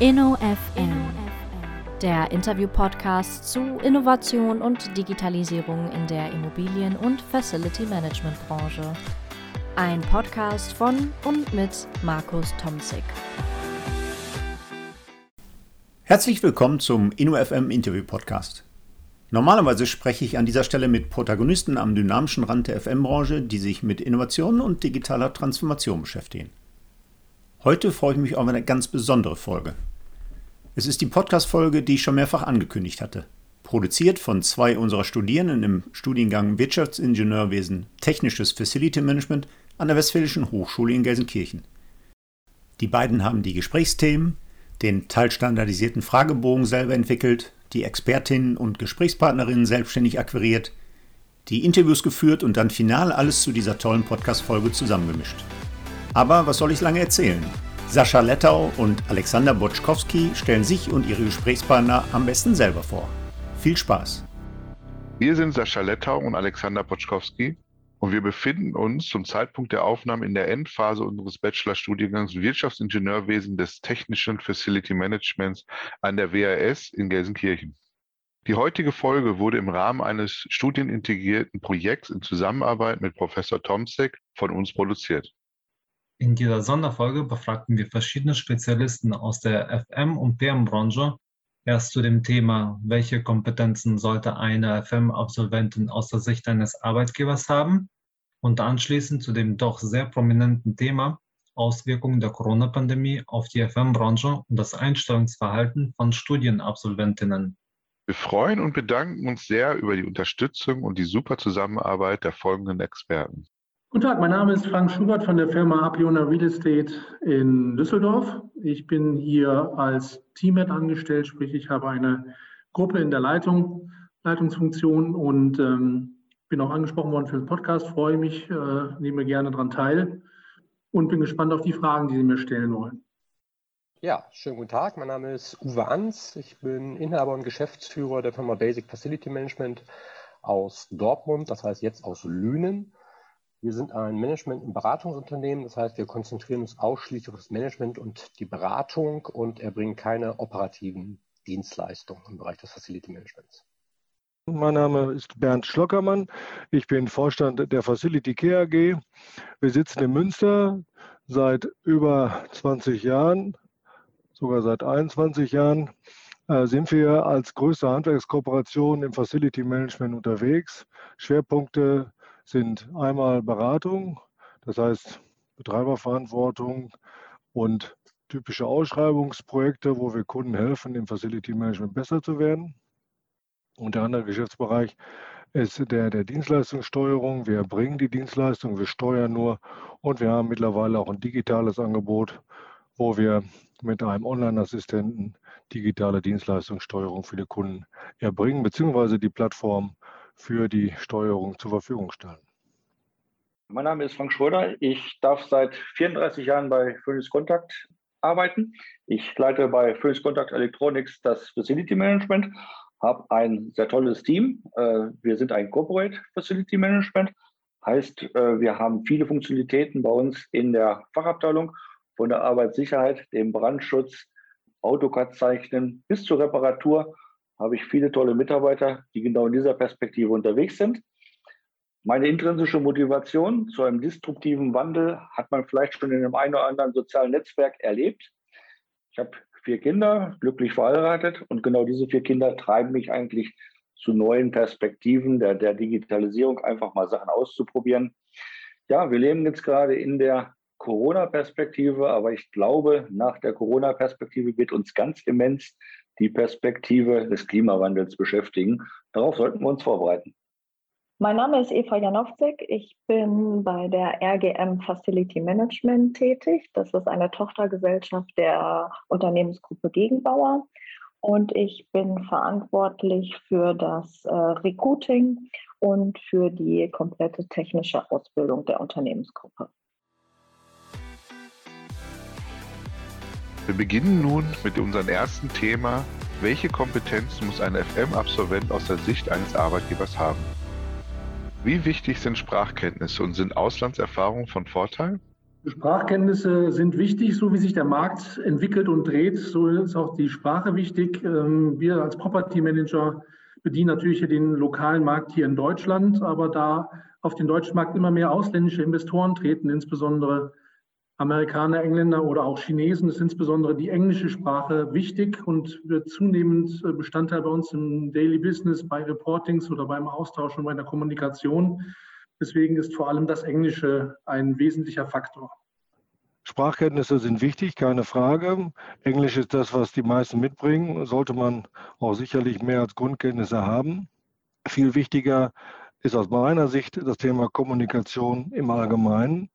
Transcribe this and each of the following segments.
InnoFM, der Interview-Podcast zu Innovation und Digitalisierung in der Immobilien- und Facility-Management-Branche. Ein Podcast von und mit Markus Tomzig. Herzlich willkommen zum InnoFM Interview Podcast. Normalerweise spreche ich an dieser Stelle mit Protagonisten am dynamischen Rand der FM-Branche, die sich mit Innovation und digitaler Transformation beschäftigen. Heute freue ich mich auf eine ganz besondere Folge. Es ist die Podcast-Folge, die ich schon mehrfach angekündigt hatte. Produziert von zwei unserer Studierenden im Studiengang Wirtschaftsingenieurwesen Technisches Facility Management an der Westfälischen Hochschule in Gelsenkirchen. Die beiden haben die Gesprächsthemen, den teilstandardisierten Fragebogen selber entwickelt, die Expertinnen und Gesprächspartnerinnen selbstständig akquiriert, die Interviews geführt und dann final alles zu dieser tollen Podcast-Folge zusammengemischt. Aber was soll ich lange erzählen? Sascha Lettau und Alexander Botschkowski stellen sich und ihre Gesprächspartner am besten selber vor. Viel Spaß! Wir sind Sascha Lettau und Alexander Botschkowski und wir befinden uns zum Zeitpunkt der Aufnahme in der Endphase unseres Bachelorstudiengangs Wirtschaftsingenieurwesen des Technischen Facility Managements an der WAS in Gelsenkirchen. Die heutige Folge wurde im Rahmen eines studienintegrierten Projekts in Zusammenarbeit mit Professor Tomsek von uns produziert. In dieser Sonderfolge befragten wir verschiedene Spezialisten aus der FM- und PM-Branche erst zu dem Thema, welche Kompetenzen sollte eine FM-Absolventin aus der Sicht eines Arbeitgebers haben und anschließend zu dem doch sehr prominenten Thema Auswirkungen der Corona-Pandemie auf die FM-Branche und das Einstellungsverhalten von Studienabsolventinnen. Wir freuen und bedanken uns sehr über die Unterstützung und die super Zusammenarbeit der folgenden Experten. Guten Tag, mein Name ist Frank Schubert von der Firma Apiona Real Estate in Düsseldorf. Ich bin hier als Teamhead angestellt, sprich ich habe eine Gruppe in der Leitung, Leitungsfunktion und ähm, bin auch angesprochen worden für den Podcast, freue mich, äh, nehme gerne daran teil und bin gespannt auf die Fragen, die Sie mir stellen wollen. Ja, schönen guten Tag. Mein Name ist Uwe Ans. Ich bin Inhaber und Geschäftsführer der Firma Basic Facility Management aus Dortmund, das heißt jetzt aus Lünen. Wir sind ein Management- und Beratungsunternehmen. Das heißt, wir konzentrieren uns ausschließlich auf das Management und die Beratung und erbringen keine operativen Dienstleistungen im Bereich des Facility Managements. Mein Name ist Bernd Schlockermann. Ich bin Vorstand der Facility Care AG. Wir sitzen in Münster seit über 20 Jahren, sogar seit 21 Jahren äh, sind wir als größte Handwerkskooperation im Facility Management unterwegs. Schwerpunkte sind einmal Beratung, das heißt Betreiberverantwortung und typische Ausschreibungsprojekte, wo wir Kunden helfen, im Facility Management besser zu werden. Und der andere Geschäftsbereich ist der der Dienstleistungssteuerung. Wir erbringen die Dienstleistung, wir steuern nur und wir haben mittlerweile auch ein digitales Angebot, wo wir mit einem Online-Assistenten digitale Dienstleistungssteuerung für die Kunden erbringen, beziehungsweise die Plattform für die Steuerung zur Verfügung stellen. Mein Name ist Frank Schröder. Ich darf seit 34 Jahren bei Phoenix Contact arbeiten. Ich leite bei Phoenix Contact Electronics das Facility Management, habe ein sehr tolles Team. Äh, wir sind ein Corporate Facility Management. Heißt, äh, wir haben viele Funktionalitäten bei uns in der Fachabteilung, von der Arbeitssicherheit, dem Brandschutz, AutoCAD-Zeichnen bis zur Reparatur habe ich viele tolle Mitarbeiter, die genau in dieser Perspektive unterwegs sind. Meine intrinsische Motivation zu einem disruptiven Wandel hat man vielleicht schon in einem einen oder anderen sozialen Netzwerk erlebt. Ich habe vier Kinder, glücklich verheiratet und genau diese vier Kinder treiben mich eigentlich zu neuen Perspektiven der, der Digitalisierung, einfach mal Sachen auszuprobieren. Ja, wir leben jetzt gerade in der Corona-Perspektive, aber ich glaube, nach der Corona-Perspektive wird uns ganz immens die Perspektive des Klimawandels beschäftigen. Darauf sollten wir uns vorbereiten. Mein Name ist Eva Janowczyk. Ich bin bei der RGM Facility Management tätig. Das ist eine Tochtergesellschaft der Unternehmensgruppe Gegenbauer. Und ich bin verantwortlich für das äh, Recruiting und für die komplette technische Ausbildung der Unternehmensgruppe. Wir beginnen nun mit unserem ersten Thema. Welche Kompetenzen muss ein FM-Absolvent aus der Sicht eines Arbeitgebers haben? Wie wichtig sind Sprachkenntnisse und sind Auslandserfahrungen von Vorteil? Sprachkenntnisse sind wichtig, so wie sich der Markt entwickelt und dreht, so ist auch die Sprache wichtig. Ähm, wir als Property Manager bedienen natürlich den lokalen Markt hier in Deutschland, aber da auf den deutschen Markt immer mehr ausländische Investoren treten, insbesondere Amerikaner, Engländer oder auch Chinesen, ist insbesondere die englische Sprache wichtig und wird zunehmend äh, Bestandteil bei uns im Daily Business, bei Reportings oder beim Austausch und bei der Kommunikation. Deswegen ist vor allem das Englische ein wesentlicher Faktor. Sprachkenntnisse sind wichtig, keine Frage. Englisch ist das, was die meisten mitbringen, sollte man auch sicherlich mehr als Grundkenntnisse haben. Viel wichtiger ist aus meiner Sicht das Thema Kommunikation im Allgemeinen.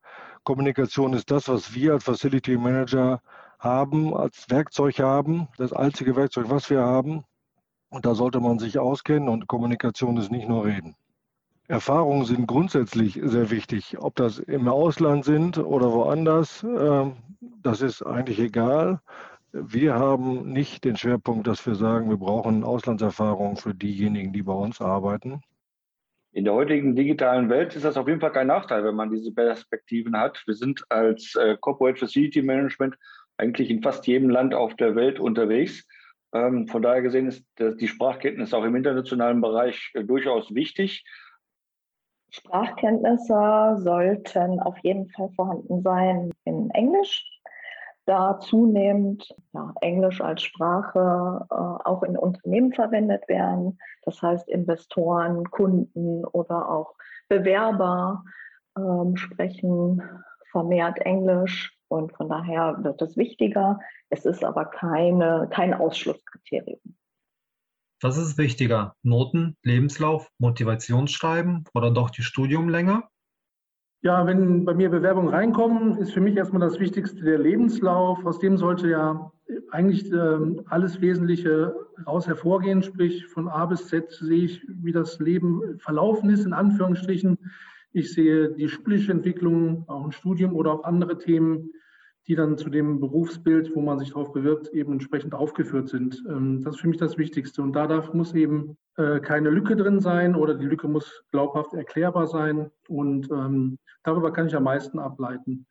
Kommunikation ist das, was wir als Facility Manager haben, als Werkzeug haben, das einzige Werkzeug, was wir haben. Und da sollte man sich auskennen und Kommunikation ist nicht nur Reden. Erfahrungen sind grundsätzlich sehr wichtig. Ob das im Ausland sind oder woanders, ähm, das ist eigentlich egal. Wir haben nicht den Schwerpunkt, dass wir sagen, wir brauchen Auslandserfahrung für diejenigen, die bei uns arbeiten. In der heutigen digitalen Welt ist das auf jeden Fall kein Nachteil, wenn man diese Perspektiven hat. Wir sind als äh, Corporate Facility Management eigentlich in fast jedem Land auf der Welt unterwegs. Ähm, von daher gesehen ist die Sprachkenntnis auch im internationalen Bereich äh, durchaus wichtig. Sprachkenntnisse sollten auf jeden Fall vorhanden sein in Englisch, da zunehmend ja, Englisch als Sprache äh, auch in Unternehmen verwendet werden. Das heißt, Investoren, Kunden oder auch Bewerber ähm, sprechen vermehrt Englisch und von daher wird es wichtiger. Es ist aber keine, kein Ausschlusskriterium. Was ist wichtiger? Noten, Lebenslauf, Motivationsschreiben oder doch die Studiumlänge? Ja, wenn bei mir Bewerbungen reinkommen, ist für mich erstmal das Wichtigste der Lebenslauf. Aus dem sollte ja eigentlich äh, alles Wesentliche raus hervorgehen. Sprich, von A bis Z sehe ich, wie das Leben verlaufen ist, in Anführungsstrichen. Ich sehe die schulische Entwicklung, auch ein Studium oder auch andere Themen die dann zu dem Berufsbild, wo man sich darauf bewirbt, eben entsprechend aufgeführt sind. Ähm, das ist für mich das Wichtigste. Und da darf, muss eben äh, keine Lücke drin sein oder die Lücke muss glaubhaft erklärbar sein. Und ähm, darüber kann ich am meisten ableiten.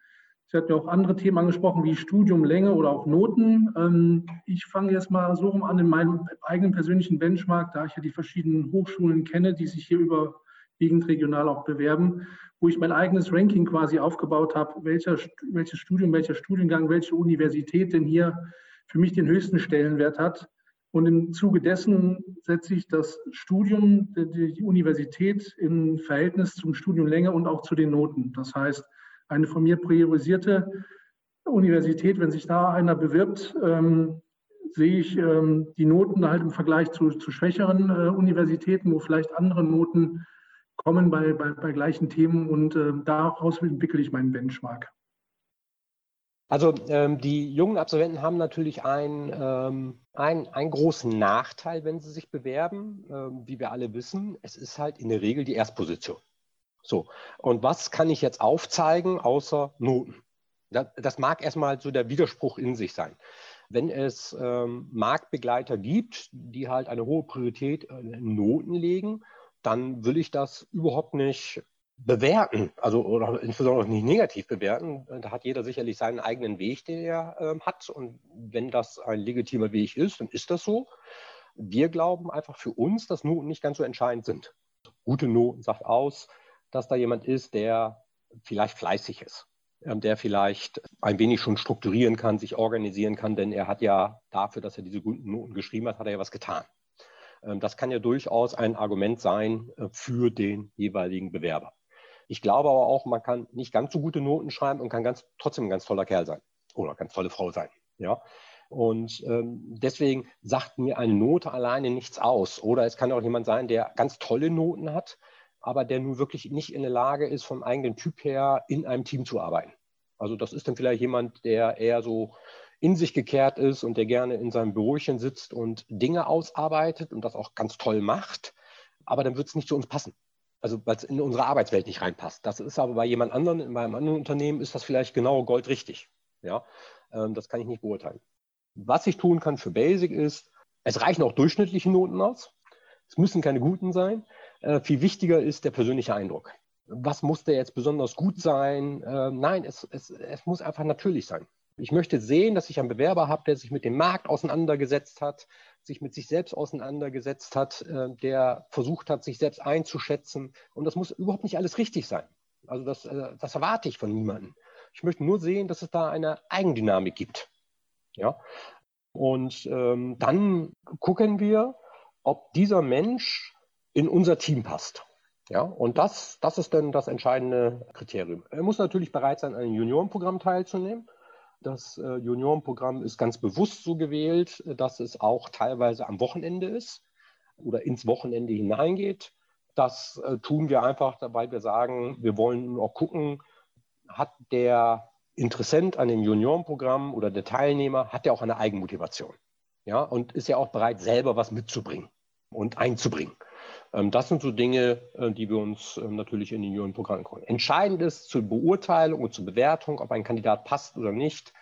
Sie hat ja auch andere Themen angesprochen, wie Studiumlänge oder auch Noten. Ähm, ich fange jetzt mal so rum an in meinem eigenen persönlichen Benchmark, da ich ja die verschiedenen Hochschulen kenne, die sich hier überwiegend regional auch bewerben wo ich mein eigenes Ranking quasi aufgebaut habe, welcher, welches Studium, welcher Studiengang, welche Universität denn hier für mich den höchsten Stellenwert hat. Und im Zuge dessen setze ich das Studium, die, Universität in Verhältnis zum Studiumlänge und auch zu den Noten. Das heißt, eine von mir priorisierte Universität, wenn sich da einer bewirbt, ähm, sehe ich ähm, die Noten halt im Vergleich zu, zu schwächeren äh, Universitäten, wo vielleicht andere Noten kommen bei, bei, bei gleichen Themen und äh, daraus entwickle ich meinen Benchmark. Also ähm, die jungen Absolventen haben natürlich einen, ähm, einen, einen großen Nachteil, wenn sie sich bewerben. Ähm, wie wir alle wissen, es ist halt in der Regel die Erstposition. So, und was kann ich jetzt aufzeigen außer Noten? Das, das mag erstmal so der Widerspruch in sich sein. Wenn es ähm, Marktbegleiter gibt, die halt eine hohe Priorität in Noten legen, dann will ich das überhaupt nicht bewerten, also oder insbesondere nicht negativ bewerten. Da hat jeder sicherlich seinen eigenen Weg, den er äh, hat. Und wenn das ein legitimer Weg ist, dann ist das so. Wir glauben einfach für uns, dass Noten nicht ganz so entscheidend sind. Gute Noten sagt aus, dass da jemand ist, der vielleicht fleißig ist, ähm, der vielleicht ein wenig schon strukturieren kann, sich organisieren kann, denn er hat ja dafür, dass er diese guten Noten geschrieben hat, hat er ja was getan. Ähm, das kann ja durchaus ein Argument sein äh, für den jeweiligen Bewerber. Ich glaube aber auch, man kann nicht ganz so gute Noten schreiben und kann ganz, trotzdem ein ganz toller Kerl sein oder ganz tolle Frau sein. Ja? Und ähm, deswegen sagt mir eine Note alleine nichts aus. Oder es kann auch jemand sein, der ganz tolle Noten hat, aber der nun wirklich nicht in der Lage ist, vom eigenen Typ her in einem Team zu arbeiten. Also das ist dann vielleicht jemand, der eher so in sich gekehrt ist und der gerne in seinem Bürochen sitzt und Dinge ausarbeitet und das auch ganz toll macht. Aber dann wird es nicht zu uns passen. Also weil es in unsere Arbeitswelt nicht reinpasst. Das ist aber bei jemand anderen, in meinem anderen Unternehmen ist das vielleicht genau goldrichtig. Ja, ähm, das kann ich nicht beurteilen. Was ich tun kann für Basic ist, es reichen auch durchschnittliche Noten aus. Es müssen keine guten sein. Äh, viel wichtiger ist der persönliche Eindruck. was muss der jetzt besonders gut sein? Äh, nein, es, es, es muss einfach natürlich sein. Ich möchte sehen, dass ich einen Bewerber habe, der sich mit dem Markt auseinandergesetzt hat, sich mit sich selbst auseinandergesetzt hat, äh, der versucht hat, sich selbst einzuschätzen. Und das muss überhaupt nicht alles richtig sein. Also das, äh, das erwarte ich von niemandem. Ich möchte nur sehen, dass es da eine Eigendynamik gibt. Ja? Und ähm, dann gucken wir, ob dieser Mensch in unser Team passt. Ja, und das, das ist dann das entscheidende Kriterium. Er muss natürlich bereit sein, an einem Juniorenprogramm teilzunehmen. Das äh, Juniorenprogramm ist ganz bewusst so gewählt, dass es auch teilweise am Wochenende ist oder ins Wochenende hineingeht. Das äh, tun wir einfach, weil wir sagen, wir wollen auch gucken, hat der Interessent an dem Juniorenprogramm oder der Teilnehmer, hat der auch eine Eigenmotivation. Ja, und ist ja auch bereit, selber was mitzubringen und einzubringen. Ähm, das sind so Dinge, äh, die wir uns ähm, natürlich in den Juniorenprogrammen gucken. Entscheidend ist zur Beurteilung und zur Bewertung, ob ein Kandidat passt oder nicht,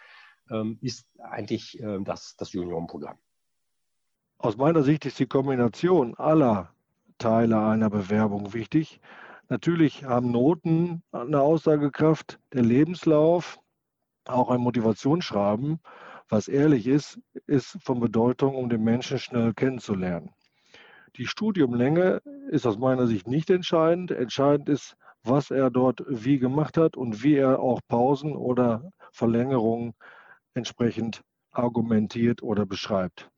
ähm, ist eigentlich das, das Juniorenprogramm. Aus meiner Sicht ist die Kombination aller Teile einer Bewerbung wichtig. Natürlich haben Noten eine Aussagekraft, der Lebenslauf, auch ein Motivationsschreiben, was ehrlich ist, ist von Bedeutung, um den Menschen schnell kennenzulernen. Die Studiumlänge ist aus meiner Sicht nicht entscheidend. Entscheidend ist, was er dort wie gemacht hat und wie er auch Pausen oder Verlängerungen entsprechend argumentiert oder beschreibt.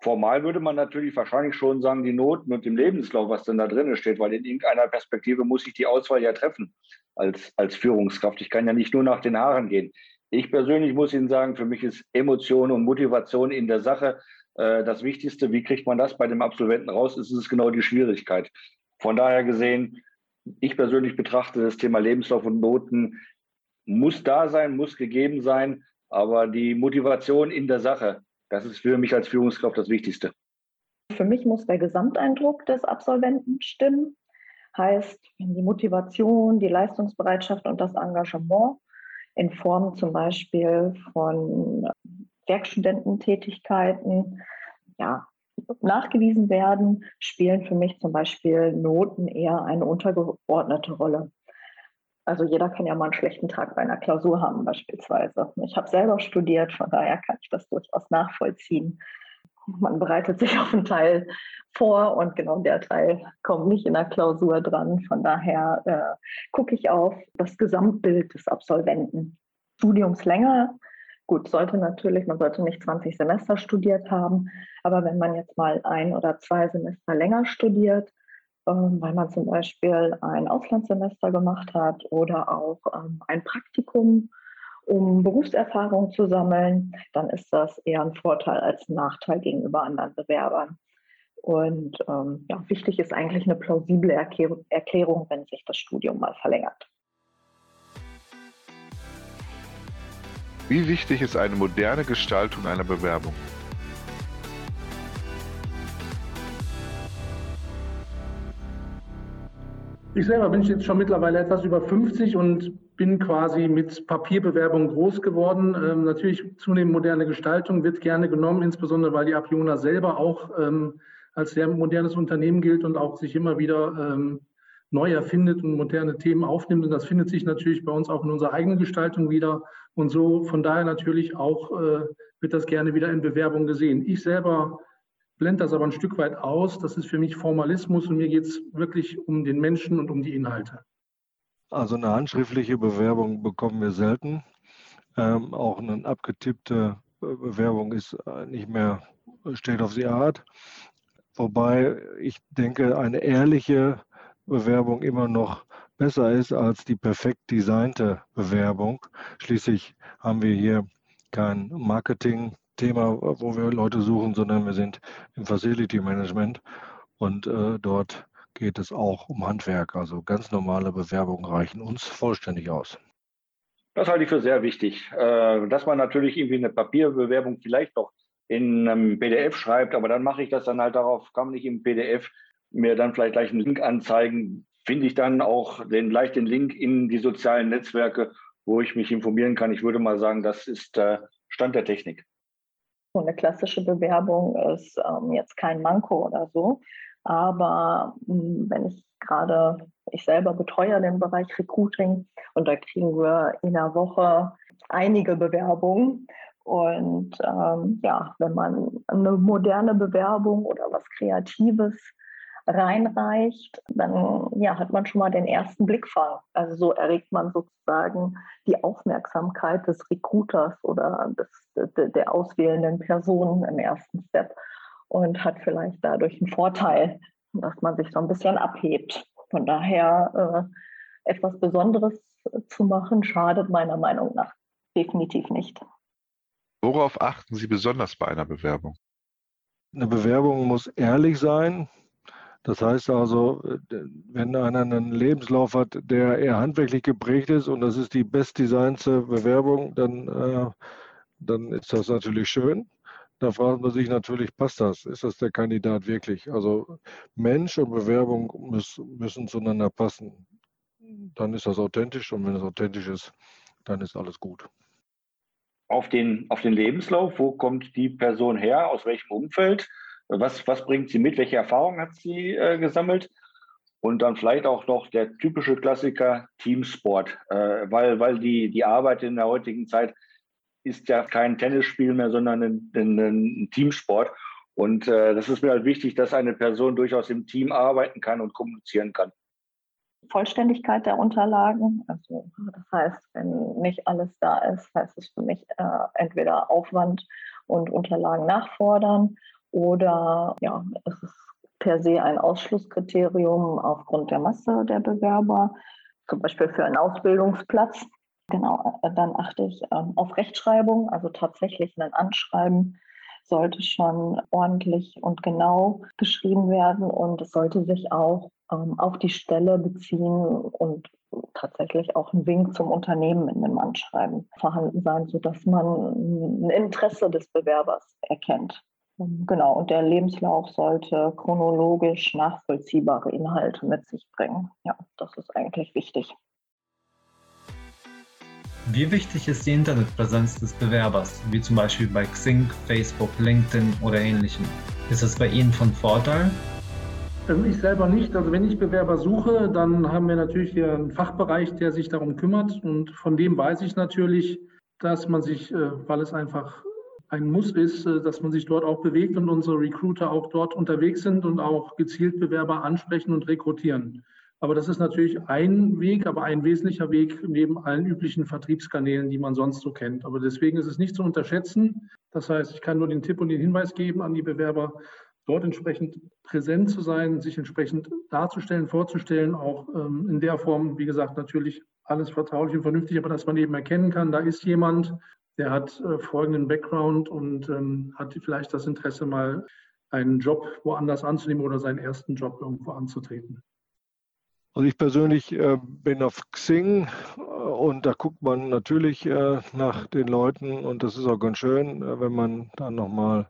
Formal würde man natürlich wahrscheinlich schon sagen, die Noten und dem Lebenslauf, was denn da drin steht, weil in irgendeiner Perspektive muss ich die Auswahl ja treffen als, als Führungskraft. Ich kann ja nicht nur nach den Haaren gehen. Ich persönlich muss Ihnen sagen, für mich ist Emotion und Motivation in der Sache das Wichtigste. Wie kriegt man das bei dem Absolventen raus? Ist es genau die Schwierigkeit. Von daher gesehen, ich persönlich betrachte das Thema Lebenslauf und Noten muss da sein, muss gegeben sein, aber die Motivation in der Sache, das ist für mich als Führungskraft das Wichtigste. Für mich muss der Gesamteindruck des Absolventen stimmen. Heißt, die Motivation, die Leistungsbereitschaft und das Engagement in Form zum Beispiel von Werkstudententätigkeiten ja, nachgewiesen werden, spielen für mich zum Beispiel Noten eher eine untergeordnete Rolle. Also jeder kann ja mal einen schlechten Tag bei einer Klausur haben beispielsweise. Ich habe selber studiert, von daher kann ich das durchaus nachvollziehen. Man bereitet sich auf einen Teil vor und genau der Teil kommt nicht in der Klausur dran. Von daher äh, gucke ich auf das Gesamtbild des Absolventen. Studiumslänge, gut, sollte natürlich, man sollte nicht 20 Semester studiert haben, aber wenn man jetzt mal ein oder zwei Semester länger studiert, ähm, weil man zum Beispiel ein Auslandssemester gemacht hat oder auch ähm, ein Praktikum, um Berufserfahrung zu sammeln, dann ist das eher ein Vorteil als ein Nachteil gegenüber anderen Bewerbern. Und ähm, ja, wichtig ist eigentlich eine plausible Erklärung, wenn sich das Studium mal verlängert. Wie wichtig ist eine moderne Gestaltung einer Bewerbung? Ich selber bin jetzt schon mittlerweile etwas über 50 und bin quasi mit Papierbewerbung groß geworden. Ähm, natürlich zunehmend moderne Gestaltung wird gerne genommen, insbesondere weil die Apiona selber auch ähm, als sehr modernes Unternehmen gilt und auch sich immer wieder ähm, neu erfindet und moderne Themen aufnimmt. Und das findet sich natürlich bei uns auch in unserer eigenen Gestaltung wieder. Und so von daher natürlich auch äh, wird das gerne wieder in Bewerbung gesehen. Ich selber blende das aber ein Stück weit aus. Das ist für mich Formalismus und mir geht es wirklich um den Menschen und um die Inhalte. Also eine handschriftliche Bewerbung bekommen wir selten. Ähm, auch eine abgetippte Bewerbung ist äh, nicht mehr State of the Art. Wobei ich denke, eine ehrliche Bewerbung immer noch besser ist als die perfekt designte Bewerbung. Schließlich haben wir hier kein Marketing Thema, wo wir Leute suchen, sondern wir sind im Facility Management und äh, dort geht es auch um Handwerk. Also ganz normale Bewerbungen reichen uns vollständig aus. Das halte ich für sehr wichtig, äh, dass man natürlich irgendwie eine Papierbewerbung vielleicht noch in einem PDF schreibt, aber dann mache ich das dann halt darauf, kann man nicht im PDF mir dann vielleicht gleich einen Link anzeigen, finde ich dann auch den, gleich den Link in die sozialen Netzwerke, wo ich mich informieren kann. Ich würde mal sagen, das ist äh, Stand der Technik. So eine klassische Bewerbung ist ähm, jetzt kein Manko oder so. Aber hm, wenn ich gerade, ich selber betreue den Bereich Recruiting und da kriegen wir in der Woche einige Bewerbungen. Und ähm, ja, wenn man eine moderne Bewerbung oder was Kreatives reinreicht, dann ja, hat man schon mal den ersten Blickfang. Also so erregt man sozusagen die Aufmerksamkeit des Recruiters oder des, de, der auswählenden Person im ersten Step und hat vielleicht dadurch einen Vorteil, dass man sich so ein bisschen abhebt. Von daher äh, etwas Besonderes zu machen, schadet meiner Meinung nach definitiv nicht. Worauf achten Sie besonders bei einer Bewerbung? Eine Bewerbung muss ehrlich sein. Das heißt also, wenn einer einen Lebenslauf hat, der eher handwerklich geprägt ist und das ist die bestdesignte Bewerbung, dann, äh, dann ist das natürlich schön. Da fragt man sich natürlich, passt das? Ist das der Kandidat wirklich? Also Mensch und Bewerbung müssen, müssen zueinander passen. Dann ist das authentisch und wenn es authentisch ist, dann ist alles gut. Auf den, auf den Lebenslauf, wo kommt die Person her, aus welchem Umfeld, was, was bringt sie mit, welche Erfahrungen hat sie äh, gesammelt und dann vielleicht auch noch der typische Klassiker Teamsport, äh, weil, weil die, die Arbeit in der heutigen Zeit ist ja kein Tennisspiel mehr, sondern ein, ein, ein Teamsport. Und äh, das ist mir halt wichtig, dass eine Person durchaus im Team arbeiten kann und kommunizieren kann. Vollständigkeit der Unterlagen. Also das heißt, wenn nicht alles da ist, heißt es für mich äh, entweder Aufwand und Unterlagen nachfordern oder ja, es ist per se ein Ausschlusskriterium aufgrund der Masse der Bewerber, zum Beispiel für einen Ausbildungsplatz. Genau, äh, dann achte ich ähm, auf Rechtschreibung, also tatsächlich ein Anschreiben sollte schon ordentlich und genau geschrieben werden und es sollte sich auch ähm, auf die Stelle beziehen und tatsächlich auch ein Wink zum Unternehmen in dem Anschreiben vorhanden sein, sodass man ein Interesse des Bewerbers erkennt. Ähm, genau, und der Lebenslauf sollte chronologisch nachvollziehbare Inhalte mit sich bringen. Ja, das ist eigentlich wichtig. Wie wichtig ist die Internetpräsenz des Bewerbers, wie zum Beispiel bei Xing, Facebook, LinkedIn oder ähnlichem? Ist es bei Ihnen von Vorteil? Ähm, ich selber nicht. Also wenn ich Bewerber suche, dann haben wir natürlich hier einen Fachbereich, der sich darum kümmert. Und von dem weiß ich natürlich, dass man sich, äh, weil es einfach ein Muss ist, äh, dass man sich dort auch bewegt und unsere Recruiter auch dort unterwegs sind und auch gezielt Bewerber ansprechen und rekrutieren. Aber das ist natürlich ein Weg, aber ein wesentlicher Weg neben allen üblichen Vertriebskanälen, die man sonst so kennt. Aber deswegen ist es nicht zu unterschätzen. Das heißt, ich kann nur den Tipp und den Hinweis geben an die Bewerber, dort entsprechend präsent zu sein, sich entsprechend darzustellen, vorzustellen, auch ähm, in der Form, wie gesagt, natürlich alles vertraulich und vernünftig, aber dass man eben erkennen kann, da ist jemand, der hat äh, folgenden Background und ähm, hat vielleicht das Interesse, mal einen Job woanders anzunehmen oder seinen ersten Job irgendwo anzutreten. Also ich persönlich äh, bin auf Xing äh, und da guckt man natürlich äh, nach den Leuten und das ist auch ganz schön, äh, wenn man dann nochmal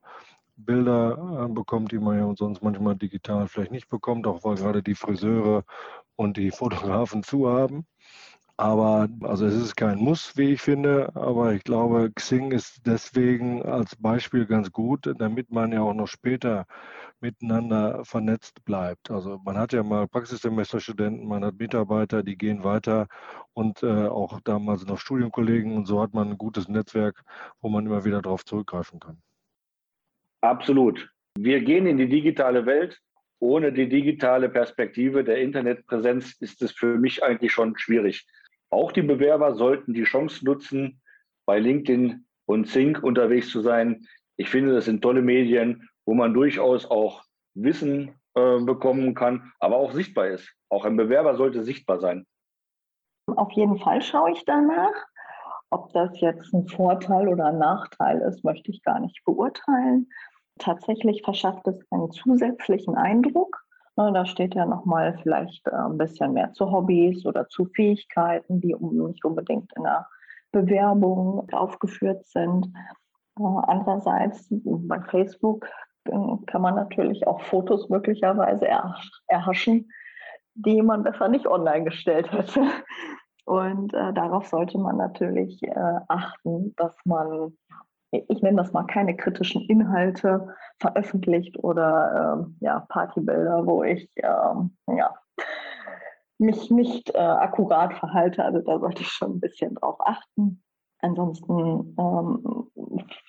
Bilder bekommt, die man ja sonst manchmal digital vielleicht nicht bekommt, auch weil gerade die Friseure und die Fotografen zu haben. Aber also es ist kein Muss, wie ich finde, aber ich glaube, Xing ist deswegen als Beispiel ganz gut, damit man ja auch noch später miteinander vernetzt bleibt. Also man hat ja mal Praxissemesterstudenten, man hat Mitarbeiter, die gehen weiter und äh, auch damals noch Studienkollegen und so hat man ein gutes Netzwerk, wo man immer wieder darauf zurückgreifen kann. Absolut. Wir gehen in die digitale Welt. Ohne die digitale Perspektive der Internetpräsenz ist es für mich eigentlich schon schwierig. Auch die Bewerber sollten die Chance nutzen, bei LinkedIn und Sync unterwegs zu sein. Ich finde, das sind tolle Medien, wo man durchaus auch Wissen äh, bekommen kann, aber auch sichtbar ist. Auch ein Bewerber sollte sichtbar sein. Auf jeden Fall schaue ich danach. Ob das jetzt ein Vorteil oder ein Nachteil ist, möchte ich gar nicht beurteilen. Tatsächlich verschafft es einen zusätzlichen Eindruck. Ne, da steht ja nochmal vielleicht äh, ein bisschen mehr zu Hobbys oder zu Fähigkeiten, die nicht unbedingt in der Bewerbung aufgeführt sind. Äh, andererseits bei Facebook kann man natürlich auch Fotos möglicherweise erhaschen, die man besser nicht online gestellt hätte. Und äh, darauf sollte man natürlich äh, achten, dass man ich nenne das mal keine kritischen Inhalte veröffentlicht oder ähm, ja, Partybilder, wo ich ähm, ja, mich nicht äh, akkurat verhalte. Also da sollte ich schon ein bisschen drauf achten. Ansonsten ähm,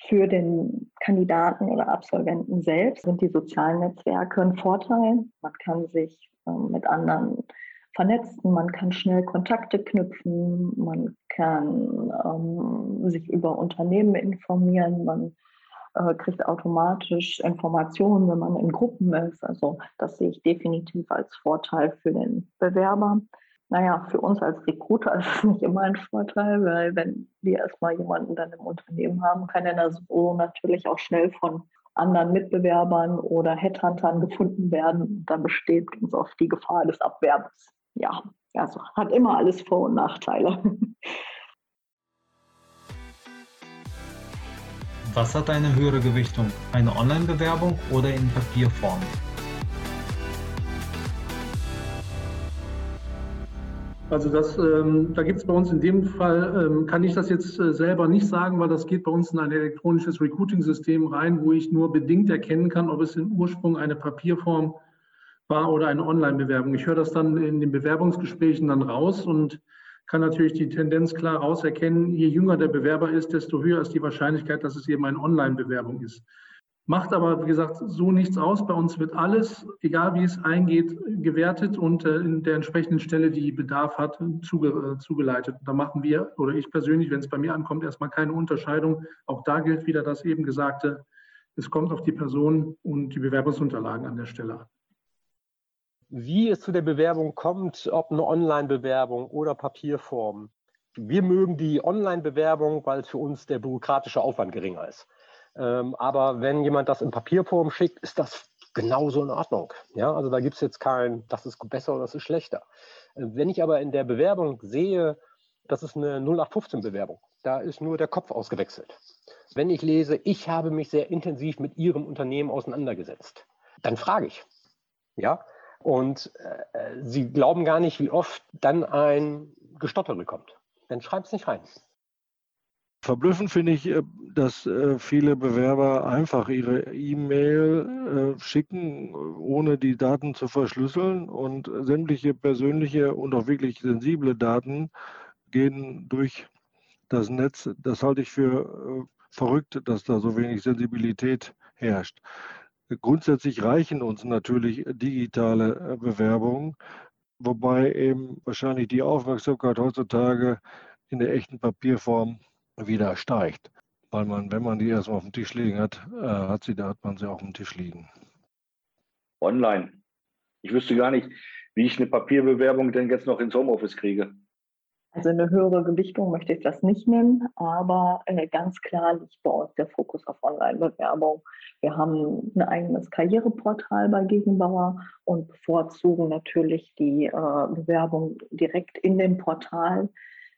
für den Kandidaten oder Absolventen selbst sind die sozialen Netzwerke ein Vorteil. Man kann sich ähm, mit anderen vernetzen, man kann schnell Kontakte knüpfen, man kann ähm, sich über Unternehmen informieren, man äh, kriegt automatisch Informationen, wenn man in Gruppen ist. Also das sehe ich definitiv als Vorteil für den Bewerber. Naja, für uns als Recruiter ist es nicht immer ein Vorteil, weil wenn wir erstmal jemanden dann im Unternehmen haben, kann er so natürlich auch schnell von anderen Mitbewerbern oder Headhuntern gefunden werden. Da besteht ganz oft die Gefahr des Abwerbens. Ja, also hat immer alles Vor- und Nachteile. Was hat eine höhere Gewichtung? Eine Online-Bewerbung oder in Papierform? Also das, ähm, da gibt es bei uns in dem Fall, ähm, kann ich das jetzt äh, selber nicht sagen, weil das geht bei uns in ein elektronisches Recruiting-System rein, wo ich nur bedingt erkennen kann, ob es im Ursprung eine Papierform war oder eine Online-Bewerbung. Ich höre das dann in den Bewerbungsgesprächen dann raus und kann natürlich die Tendenz klar rauserkennen, je jünger der Bewerber ist, desto höher ist die Wahrscheinlichkeit, dass es eben eine Online-Bewerbung ist. Macht aber, wie gesagt, so nichts aus. Bei uns wird alles, egal wie es eingeht, gewertet und äh, in der entsprechenden Stelle, die Bedarf hat, äh, zugeleitet. Da machen wir oder ich persönlich, wenn es bei mir ankommt, erstmal keine Unterscheidung. Auch da gilt wieder das eben Gesagte. Es kommt auf die Person und die Bewerbungsunterlagen an der Stelle an. Wie es zu der Bewerbung kommt, ob eine Online-Bewerbung oder Papierform. Wir mögen die Online-Bewerbung, weil für uns der bürokratische Aufwand geringer ist. Ähm, aber wenn jemand das in Papierform schickt, ist das genauso in Ordnung. Ja, also da gibt es jetzt kein, das ist besser oder das ist schlechter. Äh, wenn ich aber in der Bewerbung sehe, das ist eine 0815-Bewerbung, da ist nur der Kopf ausgewechselt. Wenn ich lese, ich habe mich sehr intensiv mit Ihrem Unternehmen auseinandergesetzt, dann frage ich. Ja, und äh, Sie glauben gar nicht, wie oft dann ein Gestottere kommt. Dann schreibt es nicht rein. Verblüffend finde ich, äh, dass äh, viele Bewerber einfach ihre E-Mail äh, schicken, ohne die Daten zu verschlüsseln und sämtliche persönliche und auch wirklich sensible Daten gehen durch das Netz. Das halte ich für verrückt, dass da so wenig Sensibilität herrscht. Grundsätzlich reichen uns natürlich digitale Bewerbungen, wobei eben wahrscheinlich die Aufmerksamkeit heutzutage in der echten Papierform wieder steigt. Weil man, wenn man die erstmal auf dem Tisch liegen hat, äh, hat, sie, da hat man sie auch auf dem Tisch liegen. Online. Ich wüsste gar nicht, wie ich eine Papierbewerbung denn jetzt noch ins Homeoffice kriege. Also eine höhere Gewichtung möchte ich das nicht nennen, aber äh, ganz klar liegt bei uns der Fokus auf Online-Bewerbung. Wir haben ein eigenes Karriereportal bei Gegenbauer und bevorzugen natürlich die äh, Bewerbung direkt in dem Portal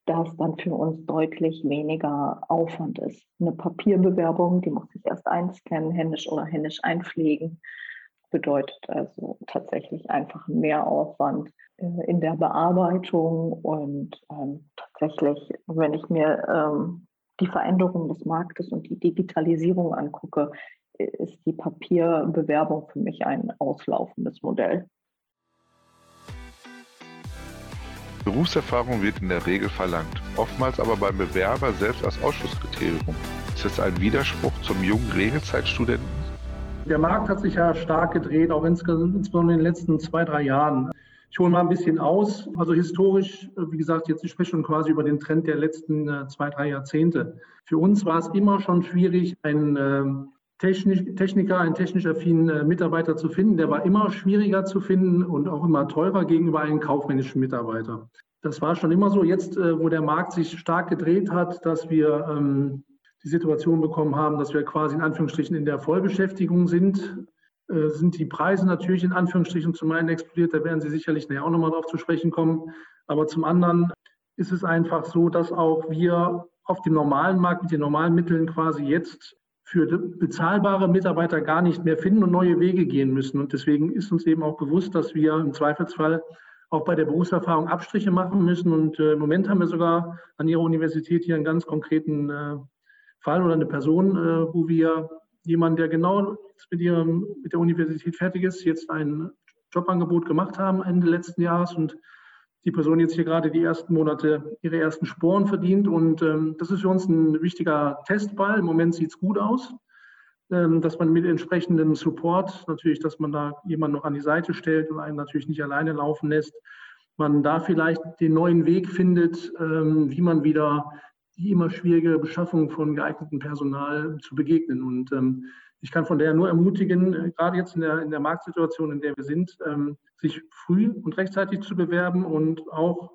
da es dann für uns deutlich weniger Aufwand ist. Eine Papierbewerbung, die muss ich erst einscannen, händisch oder händisch einpflegen, bedeutet also tatsächlich einfach mehr Aufwand äh, in der Bearbeitung und ähm, tatsächlich, wenn ich mir ähm, die Veränderung des Marktes und die Digitalisierung angucke, ist die Papierbewerbung für mich ein auslaufendes Modell. Berufserfahrung wird in der Regel verlangt, oftmals aber beim Bewerber selbst als Ausschlusskriterium. Ist das ein Widerspruch zum jungen Regelzeitstudenten? Der Markt hat sich ja stark gedreht, auch insbesondere in den letzten zwei, drei Jahren. Ich hole mal ein bisschen aus. Also historisch, wie gesagt, jetzt ich spreche schon quasi über den Trend der letzten äh, zwei, drei Jahrzehnte. Für uns war es immer schon schwierig, einen ähm, Techniker, einen technisch affinen äh, Mitarbeiter zu finden. Der war immer schwieriger zu finden und auch immer teurer gegenüber einem kaufmännischen Mitarbeiter. Das war schon immer so. Jetzt, äh, wo der Markt sich stark gedreht hat, dass wir ähm, die Situation bekommen haben, dass wir quasi in Anführungsstrichen in der Vollbeschäftigung sind, äh, sind die Preise natürlich in Anführungsstrichen zum einen explodiert. Da werden Sie sicherlich nachher auch nochmal drauf zu sprechen kommen. Aber zum anderen ist es einfach so, dass auch wir auf dem normalen Markt mit den normalen Mitteln quasi jetzt für bezahlbare Mitarbeiter gar nicht mehr finden und neue Wege gehen müssen. Und deswegen ist uns eben auch bewusst, dass wir im Zweifelsfall auch bei der Berufserfahrung Abstriche machen müssen. Und äh, im Moment haben wir sogar an Ihrer Universität hier einen ganz konkreten äh, Fall oder eine Person, äh, wo wir jemanden, der genau mit, ihrem, mit der Universität fertig ist, jetzt ein Jobangebot gemacht haben Ende letzten Jahres und die Person jetzt hier gerade die ersten Monate ihre ersten Sporen verdient. Und ähm, das ist für uns ein wichtiger Testball. Im Moment sieht es gut aus, ähm, dass man mit entsprechendem Support, natürlich, dass man da jemanden noch an die Seite stellt und einen natürlich nicht alleine laufen lässt, man da vielleicht den neuen Weg findet, ähm, wie man wieder die immer schwierige Beschaffung von geeignetem Personal zu begegnen. Und ähm, ich kann von daher nur ermutigen, äh, gerade jetzt in der, in der Marktsituation, in der wir sind, ähm, sich früh und rechtzeitig zu bewerben und auch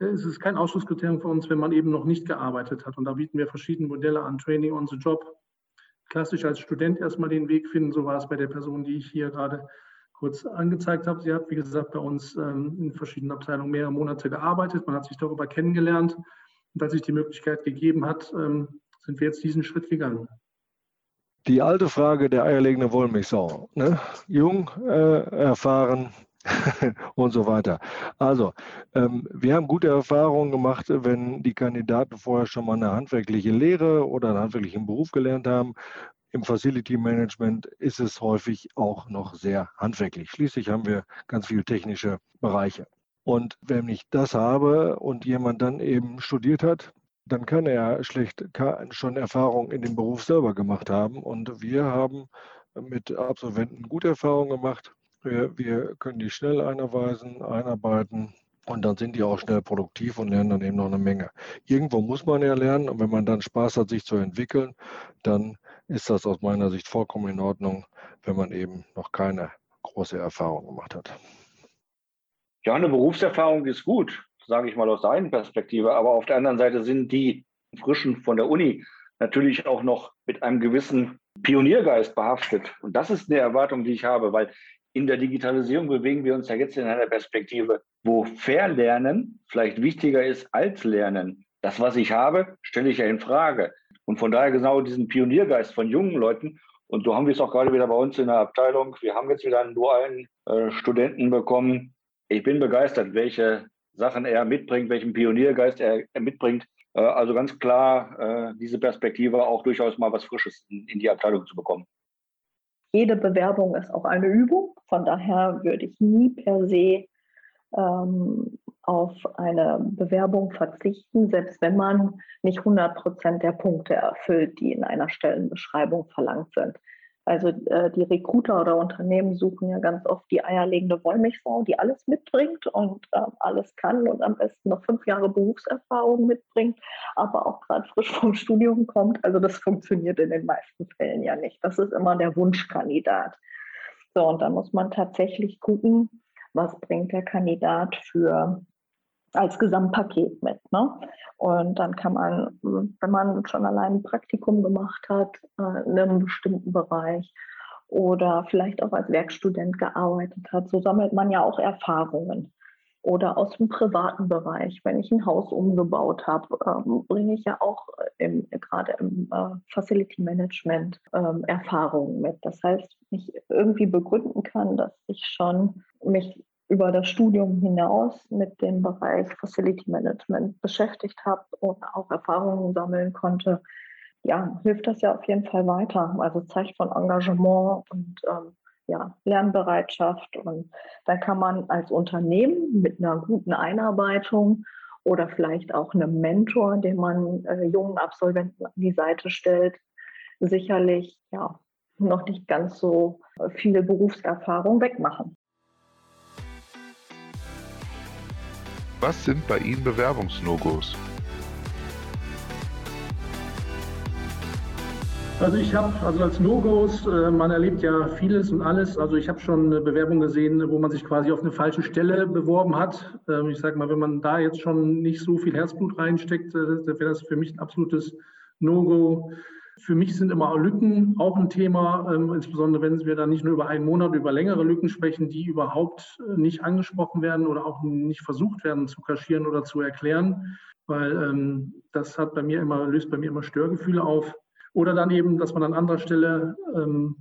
äh, es ist kein Ausschlusskriterium für uns, wenn man eben noch nicht gearbeitet hat. Und da bieten wir verschiedene Modelle an, Training on the Job. Klassisch als Student erstmal den Weg finden. So war es bei der Person, die ich hier gerade kurz angezeigt habe. Sie hat, wie gesagt, bei uns ähm, in verschiedenen Abteilungen mehrere Monate gearbeitet. Man hat sich darüber kennengelernt. Und als sich die Möglichkeit gegeben hat, ähm, sind wir jetzt diesen Schritt gegangen die alte Frage der eierlegende Wollmilchsau. Ne? Jung, äh, erfahren und so weiter. Also, ähm, wir haben gute Erfahrungen gemacht, wenn die Kandidaten vorher schon mal eine handwerkliche Lehre oder einen handwerklichen Beruf gelernt haben. Im Facility Management ist es häufig auch noch sehr handwerklich. Schließlich haben wir ganz viele technische Bereiche. Und wenn ich das habe und jemand dann eben studiert hat, dann kann er schlecht schon Erfahrung in dem Beruf selber gemacht haben. Und wir haben mit Absolventen gute Erfahrungen gemacht. Wir, wir können die schnell einweisen, einarbeiten und dann sind die auch schnell produktiv und lernen dann eben noch eine Menge. Irgendwo muss man ja lernen und wenn man dann Spaß hat, sich zu entwickeln, dann ist das aus meiner Sicht vollkommen in Ordnung, wenn man eben noch keine große Erfahrung gemacht hat. Ja, eine Berufserfahrung ist gut sage ich mal aus der einen Perspektive. Aber auf der anderen Seite sind die Frischen von der Uni natürlich auch noch mit einem gewissen Pioniergeist behaftet. Und das ist eine Erwartung, die ich habe, weil in der Digitalisierung bewegen wir uns ja jetzt in einer Perspektive, wo Verlernen vielleicht wichtiger ist als Lernen. Das, was ich habe, stelle ich ja in Frage. Und von daher genau diesen Pioniergeist von jungen Leuten. Und so haben wir es auch gerade wieder bei uns in der Abteilung. Wir haben jetzt wieder einen dualen äh, Studenten bekommen. Ich bin begeistert, welche Sachen er mitbringt, welchen Pioniergeist er, er mitbringt. Äh, also ganz klar, äh, diese Perspektive auch durchaus mal was Frisches in, in die Abteilung zu bekommen. Jede Bewerbung ist auch eine Übung. Von daher würde ich nie per se ähm, auf eine Bewerbung verzichten, selbst wenn man nicht 100 Prozent der Punkte erfüllt, die in einer Stellenbeschreibung verlangt sind. Also äh, die Recruiter oder Unternehmen suchen ja ganz oft die eierlegende Wollmilchsau, die alles mitbringt und äh, alles kann und am besten noch fünf Jahre Berufserfahrung mitbringt, aber auch gerade frisch vom Studium kommt. Also das funktioniert in den meisten Fällen ja nicht. Das ist immer der Wunschkandidat. So, und da muss man tatsächlich gucken, was bringt der Kandidat für als Gesamtpaket mit. Ne? Und dann kann man, wenn man schon allein ein Praktikum gemacht hat äh, in einem bestimmten Bereich oder vielleicht auch als Werkstudent gearbeitet hat, so sammelt man ja auch Erfahrungen. Oder aus dem privaten Bereich, wenn ich ein Haus umgebaut habe, ähm, bringe ich ja auch im, gerade im äh, Facility Management ähm, Erfahrungen mit. Das heißt, ich irgendwie begründen kann, dass ich schon mich über das Studium hinaus mit dem Bereich Facility Management beschäftigt habe und auch Erfahrungen sammeln konnte, ja, hilft das ja auf jeden Fall weiter. Also zeigt von Engagement und ähm, ja, Lernbereitschaft. Und dann kann man als Unternehmen mit einer guten Einarbeitung oder vielleicht auch einem Mentor, den man äh, jungen Absolventen an die Seite stellt, sicherlich ja noch nicht ganz so viele Berufserfahrung wegmachen. Was sind bei Ihnen Bewerbungs-No-Gos? Also ich habe, also als No-Gos, äh, man erlebt ja vieles und alles. Also ich habe schon eine Bewerbung gesehen, wo man sich quasi auf eine falsche Stelle beworben hat. Ähm, ich sage mal, wenn man da jetzt schon nicht so viel Herzblut reinsteckt, äh, wäre das für mich ein absolutes No-Go. Für mich sind immer Lücken auch ein Thema, ähm, insbesondere wenn wir dann nicht nur über einen Monat, über längere Lücken sprechen, die überhaupt äh, nicht angesprochen werden oder auch nicht versucht werden zu kaschieren oder zu erklären, weil ähm, das hat bei mir immer, löst bei mir immer Störgefühle auf. Oder dann eben, dass man an anderer Stelle ähm,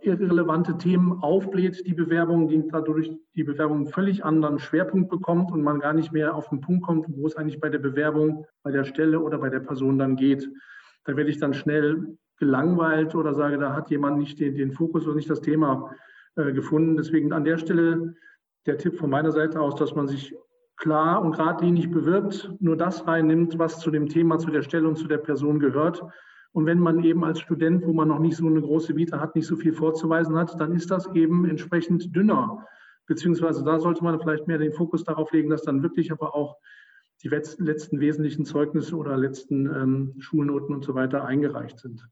irrelevante Themen aufbläht, die Bewerbung, die dadurch die Bewerbung einen völlig anderen Schwerpunkt bekommt und man gar nicht mehr auf den Punkt kommt, wo es eigentlich bei der Bewerbung, bei der Stelle oder bei der Person dann geht. Da werde ich dann schnell gelangweilt oder sage, da hat jemand nicht den, den Fokus und nicht das Thema äh, gefunden. Deswegen an der Stelle der Tipp von meiner Seite aus, dass man sich klar und geradlinig bewirbt, nur das reinnimmt, was zu dem Thema, zu der Stelle und zu der Person gehört. Und wenn man eben als Student, wo man noch nicht so eine große Vita hat, nicht so viel vorzuweisen hat, dann ist das eben entsprechend dünner. Beziehungsweise da sollte man vielleicht mehr den Fokus darauf legen, dass dann wirklich aber auch die letzten wesentlichen Zeugnisse oder letzten ähm, Schulnoten und so weiter eingereicht sind.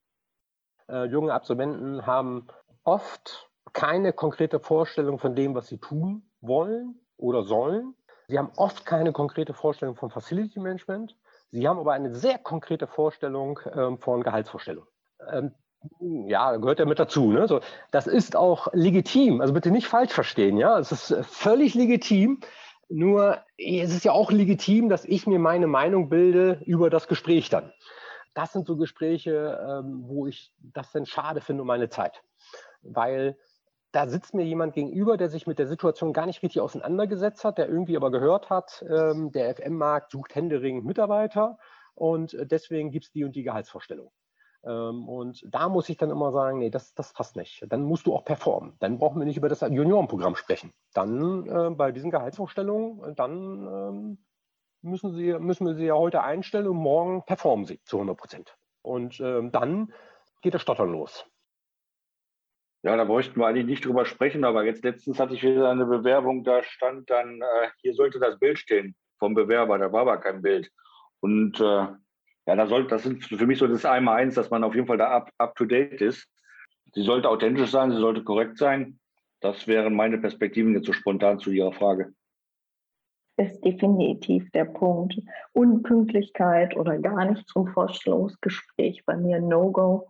Äh, junge Absolventen haben oft keine konkrete Vorstellung von dem, was sie tun wollen oder sollen. Sie haben oft keine konkrete Vorstellung von Facility Management. Sie haben aber eine sehr konkrete Vorstellung ähm, von Gehaltsvorstellung. Ähm, ja, gehört ja mit dazu. Ne? So, das ist auch legitim. Also bitte nicht falsch verstehen. Ja, es ist äh, völlig legitim. Nur es ist ja auch legitim, dass ich mir meine Meinung bilde über das Gespräch dann. Das sind so Gespräche, ähm, wo ich das dann schade finde um meine Zeit, weil da sitzt mir jemand gegenüber, der sich mit der Situation gar nicht richtig auseinandergesetzt hat, der irgendwie aber gehört hat, ähm, der FM-Markt sucht händeringend Mitarbeiter und äh, deswegen gibt es die und die Gehaltsvorstellung. Ähm, und da muss ich dann immer sagen, nee, das, das passt nicht. Dann musst du auch performen. Dann brauchen wir nicht über das Juniorenprogramm sprechen. Dann äh, bei diesen Gehaltsvorstellungen, äh, dann ähm, müssen, sie, müssen wir sie ja heute einstellen und morgen performen sie zu 100 Prozent. Und ähm, dann geht das Stottern los. Ja, da bräuchten wir eigentlich nicht drüber sprechen, aber jetzt letztens hatte ich wieder eine Bewerbung, da stand dann, äh, hier sollte das Bild stehen vom Bewerber, da war aber kein Bild. Und äh, ja, da sollte, das sind für mich so das einmal eins, dass man auf jeden Fall da up, up to date ist. Sie sollte authentisch sein, sie sollte korrekt sein. Das wären meine Perspektiven jetzt so spontan zu Ihrer Frage. Ist definitiv der Punkt. Unpünktlichkeit oder gar nicht zum Vorstellungsgespräch bei mir No-Go.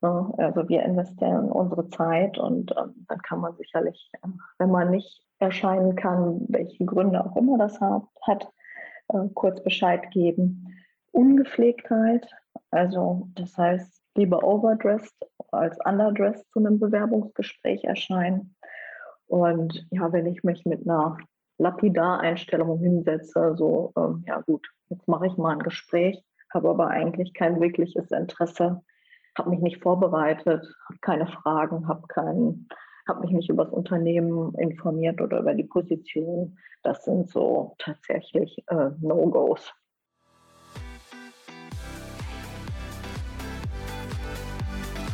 Also wir investieren unsere Zeit und ähm, dann kann man sicherlich, äh, wenn man nicht erscheinen kann, welche Gründe auch immer das hat, hat äh, kurz Bescheid geben. Ungepflegtheit, also das heißt lieber overdressed als underdressed zu einem Bewerbungsgespräch erscheinen. Und ja, wenn ich mich mit einer Lapidar-Einstellung hinsetze, so, ähm, ja gut, jetzt mache ich mal ein Gespräch, habe aber eigentlich kein wirkliches Interesse habe mich nicht vorbereitet, habe keine Fragen, habe keinen, habe mich nicht über das Unternehmen informiert oder über die Position. Das sind so tatsächlich äh, No-Gos.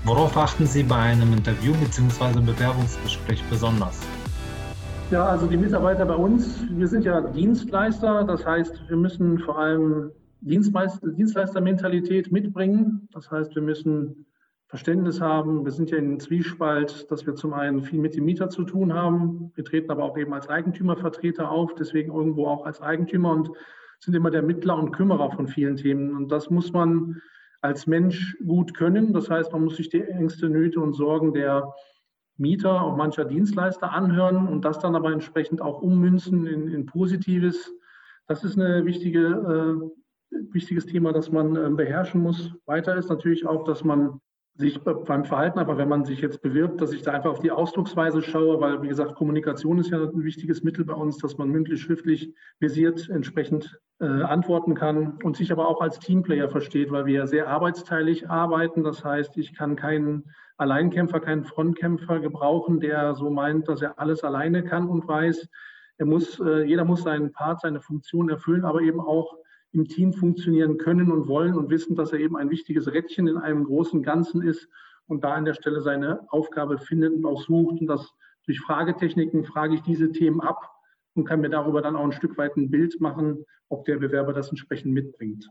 Worauf achten Sie bei einem Interview bzw. Bewerbungsgespräch besonders? Ja, also die Mitarbeiter bei uns, wir sind ja Dienstleister, das heißt, wir müssen vor allem Dienstleistermentalität mitbringen. Das heißt, wir müssen Verständnis haben. Wir sind ja in Zwiespalt, dass wir zum einen viel mit dem Mieter zu tun haben. Wir treten aber auch eben als Eigentümervertreter auf, deswegen irgendwo auch als Eigentümer und sind immer der Mittler und Kümmerer von vielen Themen. Und das muss man als Mensch gut können. Das heißt, man muss sich die Ängste, Nöte und Sorgen der Mieter, auch mancher Dienstleister anhören und das dann aber entsprechend auch ummünzen in, in Positives. Das ist eine wichtige äh, wichtiges Thema, das man ähm, beherrschen muss. Weiter ist natürlich auch, dass man sich beim Verhalten, aber wenn man sich jetzt bewirbt, dass ich da einfach auf die Ausdrucksweise schaue, weil, wie gesagt, Kommunikation ist ja ein wichtiges Mittel bei uns, dass man mündlich, schriftlich visiert entsprechend äh, antworten kann und sich aber auch als Teamplayer versteht, weil wir ja sehr arbeitsteilig arbeiten. Das heißt, ich kann keinen Alleinkämpfer, keinen Frontkämpfer gebrauchen, der so meint, dass er alles alleine kann und weiß. Er muss, äh, jeder muss seinen Part, seine Funktion erfüllen, aber eben auch im Team funktionieren können und wollen und wissen, dass er eben ein wichtiges Rädchen in einem großen Ganzen ist und da an der Stelle seine Aufgabe findet und auch sucht. Und das durch Fragetechniken frage ich diese Themen ab und kann mir darüber dann auch ein Stück weit ein Bild machen, ob der Bewerber das entsprechend mitbringt.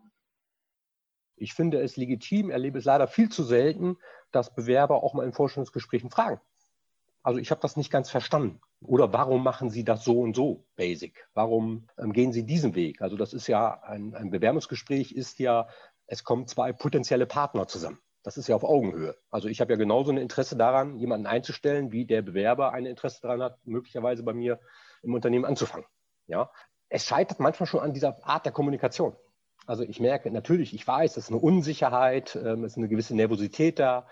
Ich finde es legitim, erlebe es leider viel zu selten, dass Bewerber auch mal in Vorstellungsgesprächen fragen. Also ich habe das nicht ganz verstanden. Oder warum machen Sie das so und so, Basic? Warum ähm, gehen Sie diesen Weg? Also das ist ja ein, ein Bewerbungsgespräch, ist ja, es kommen zwei potenzielle Partner zusammen. Das ist ja auf Augenhöhe. Also ich habe ja genauso ein Interesse daran, jemanden einzustellen, wie der Bewerber ein Interesse daran hat, möglicherweise bei mir im Unternehmen anzufangen. Ja, es scheitert manchmal schon an dieser Art der Kommunikation. Also ich merke natürlich, ich weiß, es ist eine Unsicherheit, ähm, es ist eine gewisse Nervosität da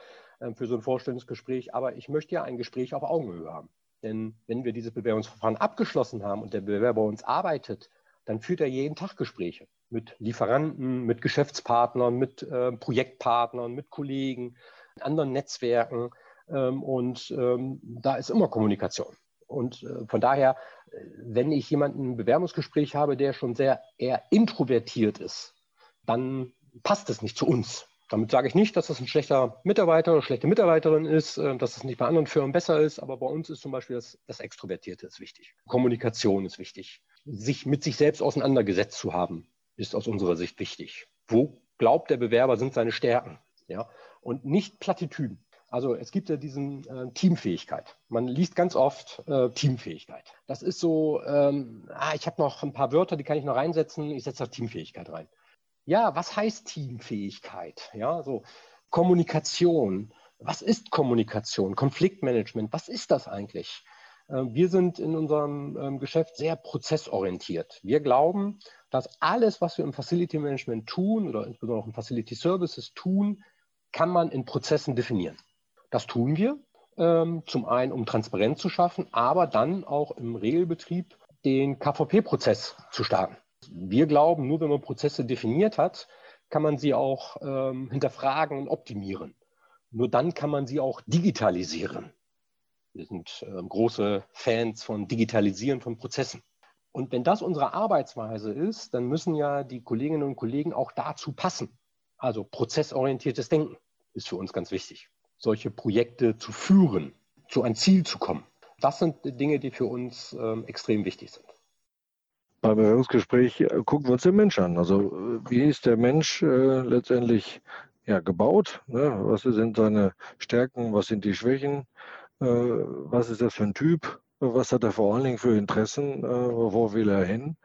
für so ein Vorstellungsgespräch, aber ich möchte ja ein Gespräch auf Augenhöhe haben. Denn wenn wir dieses Bewerbungsverfahren abgeschlossen haben und der Bewerber uns arbeitet, dann führt er jeden Tag Gespräche. mit Lieferanten, mit Geschäftspartnern, mit äh, Projektpartnern, mit Kollegen, mit anderen Netzwerken. Ähm, und ähm, da ist immer Kommunikation. Und äh, von daher, wenn ich jemanden ein Bewerbungsgespräch habe, der schon sehr eher introvertiert ist, dann passt es nicht zu uns. Damit sage ich nicht, dass das ein schlechter Mitarbeiter oder schlechte Mitarbeiterin ist, äh, dass es nicht bei anderen Firmen besser ist, aber bei uns ist zum Beispiel das, das Extrovertierte ist wichtig. Kommunikation ist wichtig. Sich mit sich selbst auseinandergesetzt zu haben, ist aus unserer Sicht wichtig. Wo glaubt der Bewerber sind seine Stärken? Ja? Und nicht Plattitüden. Also es gibt ja diesen äh, Teamfähigkeit. Man liest ganz oft äh, Teamfähigkeit. Das ist so, ähm, ah, ich habe noch ein paar Wörter, die kann ich noch reinsetzen. Ich setze da Teamfähigkeit rein. Ja, was heißt Teamfähigkeit? Ja, so Kommunikation. Was ist Kommunikation? Konfliktmanagement. Was ist das eigentlich? Äh, wir sind in unserem ähm, Geschäft sehr prozessorientiert. Wir glauben, dass alles, was wir im Facility Management tun oder insbesondere auch im Facility Services tun, kann man in Prozessen definieren. Das tun wir, ähm, zum einen, um Transparenz zu schaffen, aber dann auch im Regelbetrieb den KVP-Prozess zu starten. Wir glauben, nur wenn man Prozesse definiert hat, kann man sie auch ähm, hinterfragen und optimieren. Nur dann kann man sie auch digitalisieren. Wir sind äh, große Fans von Digitalisieren von Prozessen. Und wenn das unsere Arbeitsweise ist, dann müssen ja die Kolleginnen und Kollegen auch dazu passen. Also prozessorientiertes Denken ist für uns ganz wichtig. Solche Projekte zu führen, zu einem Ziel zu kommen. Das sind Dinge, die für uns äh, extrem wichtig sind beim Bewerbungsgespräch äh, gucken wir uns den Mensch an. Also äh, wie ist der Mensch äh, letztendlich ja, gebaut? Ne? Was sind seine Stärken? Was sind die Schwächen? Äh, was ist das für ein Typ? Was hat er vor allen Dingen für Interessen? Äh, wo will er hin?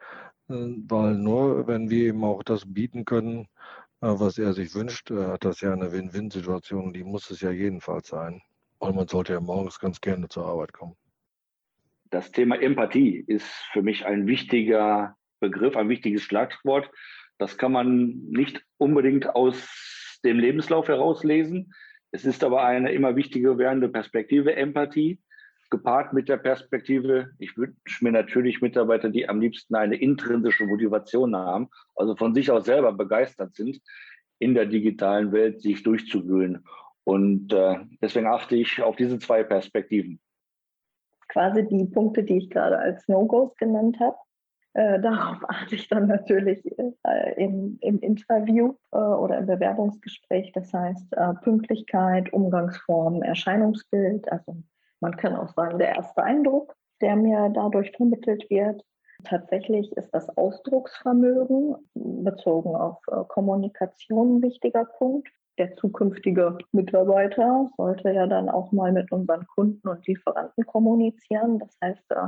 Äh, weil nur wenn wir ihm auch das bieten können, was er sich wünscht, hat das ja eine Win-Win-Situation. Die muss es ja jedenfalls sein. Und man sollte ja morgens ganz gerne zur Arbeit kommen das Thema Empathie ist für mich ein wichtiger Begriff, ein wichtiges Schlagwort. Das kann man nicht unbedingt aus dem Lebenslauf herauslesen. Es ist aber eine immer wichtiger werdende Perspektive, Empathie, gepaart mit der Perspektive, ich wünsche mir natürlich Mitarbeiter, die am liebsten eine intrinsische Motivation haben, also von sich aus selber begeistert sind, in der digitalen Welt sich durchzuwühlen. Und äh, deswegen achte ich auf diese zwei Perspektiven quasi die Punkte, die ich gerade als No-Gos genannt habe. Äh, darauf achte ich dann natürlich äh, im, im, Interview äh, oder im Bewerbungsgespräch. Das heißt äh, Pünktlichkeit, Umgangsform, Erscheinungsbild. Also man kann auch sagen, der erste Eindruck, der mir dadurch vermittelt wird. Tatsächlich ist das Ausdrucksvermögen bezogen auf äh, Kommunikation ein wichtiger Punkt der zukünftige Mitarbeiter sollte ja dann auch mal mit unseren Kunden und Lieferanten kommunizieren. Das heißt, äh,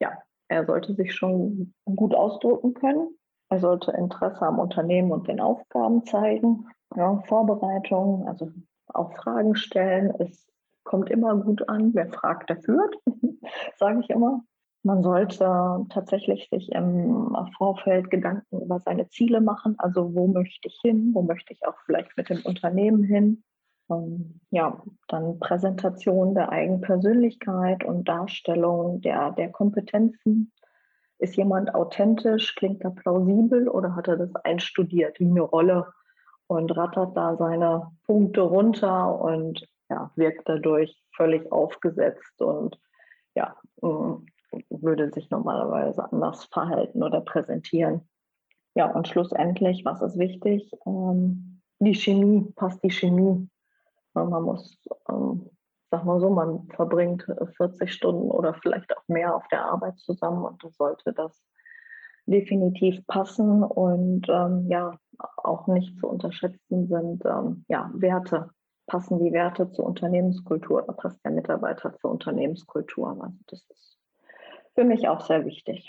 ja, er sollte sich schon gut ausdrücken können. Er sollte Interesse am Unternehmen und den Aufgaben zeigen. Ja, Vorbereitung, also auch Fragen stellen. Es kommt immer gut an. Wer fragt, der führt, sage ich immer. Man sollte tatsächlich sich im Vorfeld Gedanken über seine Ziele machen. Also wo möchte ich hin? Wo möchte ich auch vielleicht mit dem Unternehmen hin? Ähm, ja, dann Präsentation der Eigenpersönlichkeit und Darstellung der, der Kompetenzen. Ist jemand authentisch? Klingt er plausibel oder hat er das einstudiert wie eine Rolle und rattert da seine Punkte runter und ja, wirkt dadurch völlig aufgesetzt und ja, mm, würde sich normalerweise anders verhalten oder präsentieren. Ja, und schlussendlich, was ist wichtig? Ähm, die Chemie, passt die Chemie. Man muss, ähm, sag mal so, man verbringt 40 Stunden oder vielleicht auch mehr auf der Arbeit zusammen und da sollte das definitiv passen und ähm, ja, auch nicht zu unterschätzen sind ähm, ja, Werte. Passen die Werte zur Unternehmenskultur oder passt der Mitarbeiter zur Unternehmenskultur? Also das ist für mich auch sehr wichtig.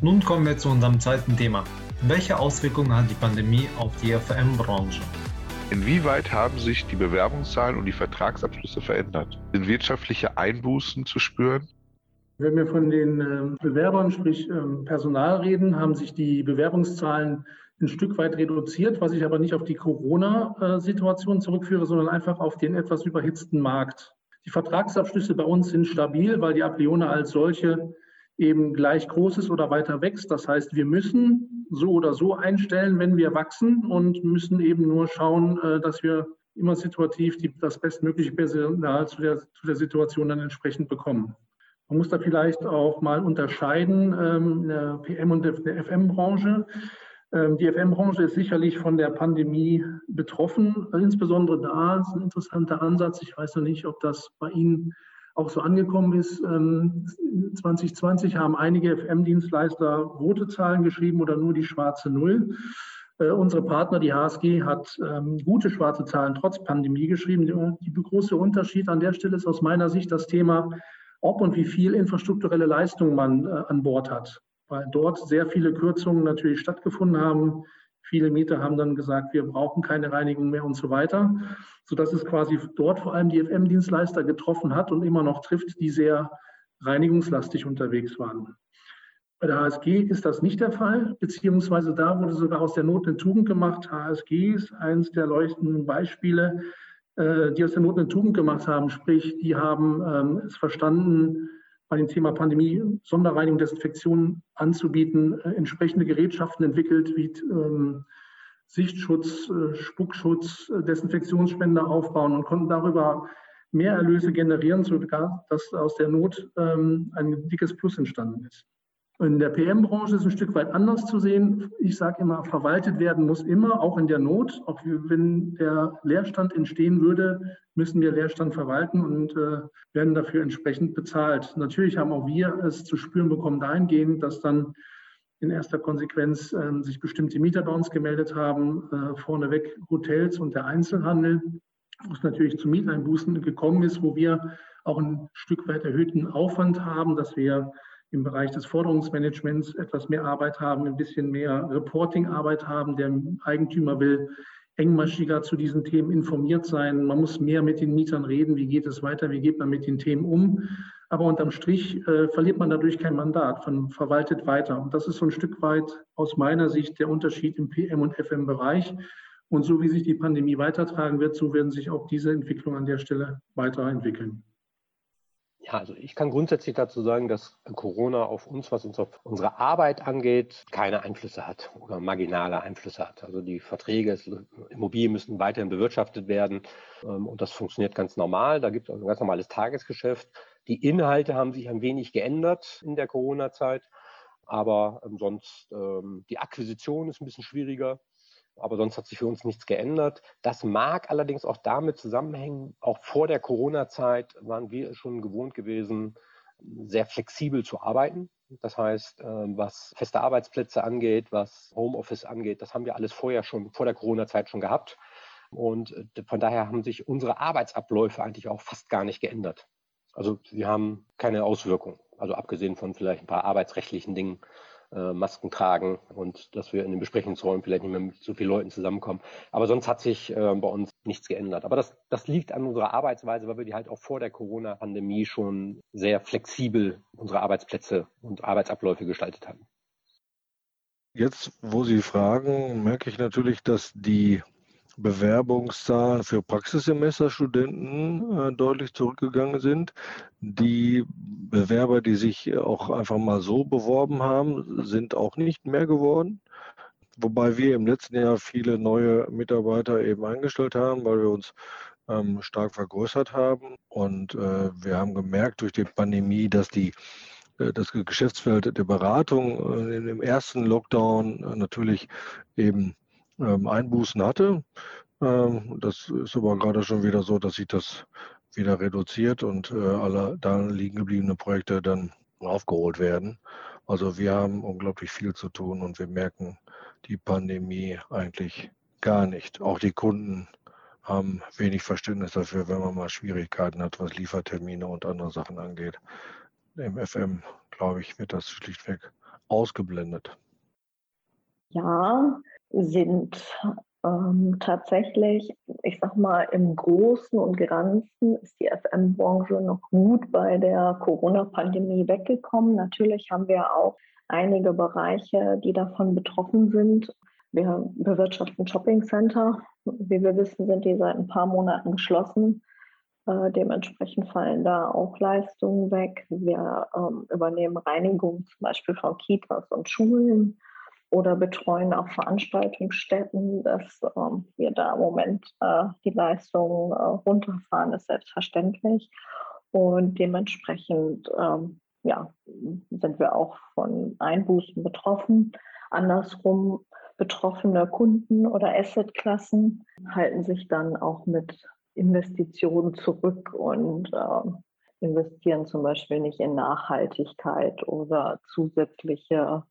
Nun kommen wir zu unserem zweiten Thema. Welche Auswirkungen hat die Pandemie auf die FM-Branche? Inwieweit haben sich die Bewerbungszahlen und die Vertragsabschlüsse verändert? Sind wirtschaftliche Einbußen zu spüren? Wenn wir von den ähm, Bewerbern, sprich ähm, Personal reden, haben sich die Bewerbungszahlen ein Stück weit reduziert, was ich aber nicht auf die Corona-Situation zurückführe, sondern einfach auf den etwas überhitzten Markt. Die Vertragsabschlüsse bei uns sind stabil, weil die Aplione als solche eben gleich groß ist oder weiter wächst. Das heißt, wir müssen so oder so einstellen, wenn wir wachsen und müssen eben nur schauen, äh, dass wir immer situativ die, das bestmögliche Personal zu der, zu der Situation dann entsprechend bekommen. Man muss da vielleicht auch mal unterscheiden, ähm, der PM- und der FM-Branche. Ähm, die FM-Branche ist sicherlich von der Pandemie betroffen, insbesondere da ist ein interessanter Ansatz. Ich weiß noch nicht, ob das bei Ihnen auch so angekommen ist. 2020 ähm, haben einige FM-Dienstleister rote Zahlen geschrieben oder nur die schwarze Null. Äh, unsere Partner, die HSG, hat ähm, gute schwarze Zahlen trotz Pandemie geschrieben. Der große Unterschied an der Stelle ist aus meiner Sicht das Thema, ob und wie viel infrastrukturelle Leistung man äh, an Bord hat, weil dort sehr viele Kürzungen natürlich stattgefunden haben. Viele Mieter haben dann gesagt, wir brauchen keine Reinigung mehr und so weiter, sodass es quasi dort vor allem die FM-Dienstleister getroffen hat und immer noch trifft, die sehr reinigungslastig unterwegs waren. Bei der HSG ist das nicht der Fall, beziehungsweise da wurde sogar aus der Not eine Tugend gemacht. HSG ist eines der leuchtenden Beispiele, äh, die aus der Not eine Tugend gemacht haben. Sprich, die haben ähm, es verstanden, bei dem Thema Pandemie Sonderreinigung, Desinfektion anzubieten, äh, entsprechende Gerätschaften entwickelt, wie ähm, Sichtschutz, äh, Spuckschutz, Desinfektionsspender aufbauen und konnten darüber mehr Erlöse generieren, sogar dass aus der Not ähm, ein dickes Plus entstanden ist. In der PM-Branche ist ein Stück weit anders zu sehen. Ich sage immer, verwaltet werden muss immer, auch in der Not. Auch wenn der Leerstand entstehen würde, müssen wir Leerstand verwalten und äh, werden dafür entsprechend bezahlt. Natürlich haben auch wir es zu spüren bekommen dahingehend, dass dann in erster Konsequenz äh, sich bestimmte Mieter bei uns gemeldet haben, äh, vorneweg Hotels und der Einzelhandel, wo es natürlich zu Mieteinbußen gekommen ist, wo wir auch ein Stück weit erhöhten Aufwand haben, dass wir im Bereich des Forderungsmanagements etwas mehr Arbeit haben, ein bisschen mehr Reporting-Arbeit haben. Der Eigentümer will engmaschiger zu diesen Themen informiert sein. Man muss mehr mit den Mietern reden. Wie geht es weiter? Wie geht man mit den Themen um? Aber unterm Strich äh, verliert man dadurch kein Mandat, man verwaltet weiter. Und das ist so ein Stück weit aus meiner Sicht der Unterschied im PM- und FM-Bereich. Und so wie sich die Pandemie weitertragen wird, so werden sich auch diese Entwicklungen an der Stelle weiterentwickeln. Ja, also ich kann grundsätzlich dazu sagen, dass Corona auf uns, was unsere, unsere Arbeit angeht, keine Einflüsse hat oder marginale Einflüsse hat. Also die Verträge, Immobilien müssen weiterhin bewirtschaftet werden ähm, und das funktioniert ganz normal. Da gibt es also ein ganz normales Tagesgeschäft. Die Inhalte haben sich ein wenig geändert in der Corona-Zeit, aber ähm, sonst ähm, die Akquisition ist ein bisschen schwieriger aber sonst hat sich für uns nichts geändert. Das mag allerdings auch damit zusammenhängen, auch vor der Corona-Zeit waren wir schon gewohnt gewesen, sehr flexibel zu arbeiten. Das heißt, ähm, was feste Arbeitsplätze angeht, was Homeoffice angeht, das haben wir alles vorher schon, vor der Corona-Zeit schon gehabt. Und äh, von daher haben sich unsere Arbeitsabläufe eigentlich auch fast gar nicht geändert. Also wir haben keine Auswirkung. Also abgesehen von vielleicht ein paar arbeitsrechtlichen Dingen, äh, Masken tragen und dass wir in den Besprechungsräumen vielleicht nicht mehr mit so vielen Leuten zusammenkommen. Aber sonst hat sich äh, bei uns nichts geändert. Aber das, das liegt an unserer Arbeitsweise, weil wir die halt auch vor der Corona-Pandemie schon sehr flexibel unsere Arbeitsplätze und Arbeitsabläufe gestaltet haben. Jetzt, wo Sie fragen, merke ich natürlich, dass die Bewerbungszahlen für Praxissemesterstudenten äh, deutlich zurückgegangen sind. Die Bewerber, die sich auch einfach mal so beworben haben, sind auch nicht mehr geworden. Wobei wir im letzten Jahr viele neue Mitarbeiter eben eingestellt haben, weil wir uns ähm, stark vergrößert haben. Und äh, wir haben gemerkt durch die Pandemie, dass die äh, das Geschäftsfeld der Beratung äh, im ersten Lockdown natürlich eben ähm, Einbußen hatte. Ähm, das ist aber gerade schon wieder so, dass sich das wieder reduziert und äh, alle da liegen gebliebene Projekte dann aufgeholt werden. Also wir haben unglaublich viel zu tun und wir merken die Pandemie eigentlich gar nicht. Auch die Kunden haben wenig Verständnis dafür, wenn man mal Schwierigkeiten hat, was Liefertermine und andere Sachen angeht. Im FM, glaube ich, wird das schlichtweg ausgeblendet. Ja, sind ähm, tatsächlich, ich sag mal, im Großen und Ganzen ist die FM-Branche noch gut bei der Corona-Pandemie weggekommen. Natürlich haben wir auch einige Bereiche, die davon betroffen sind. Wir bewirtschaften Shopping Center. Wie wir wissen, sind die seit ein paar Monaten geschlossen. Äh, dementsprechend fallen da auch Leistungen weg. Wir ähm, übernehmen Reinigung zum Beispiel von Kitas und Schulen oder betreuen auch Veranstaltungsstätten, dass ähm, wir da im Moment äh, die Leistungen äh, runterfahren, ist selbstverständlich. Und dementsprechend ähm, ja, sind wir auch von Einbußen betroffen. Andersrum betroffene Kunden oder Assetklassen halten sich dann auch mit Investitionen zurück und äh, investieren zum Beispiel nicht in Nachhaltigkeit oder zusätzliche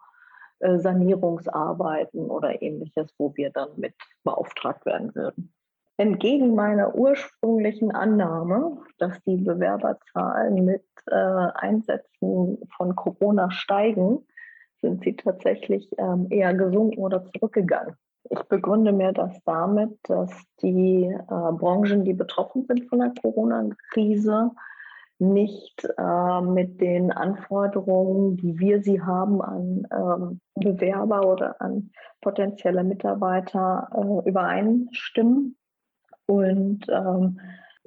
Sanierungsarbeiten oder ähnliches, wo wir dann mit beauftragt werden würden. Entgegen meiner ursprünglichen Annahme, dass die Bewerberzahlen mit äh, Einsätzen von Corona steigen, sind sie tatsächlich ähm, eher gesunken oder zurückgegangen. Ich begründe mir das damit, dass die äh, Branchen, die betroffen sind von der Corona-Krise, nicht äh, mit den Anforderungen, die wir sie haben an ähm, Bewerber oder an potenzielle Mitarbeiter äh, übereinstimmen. Und ähm,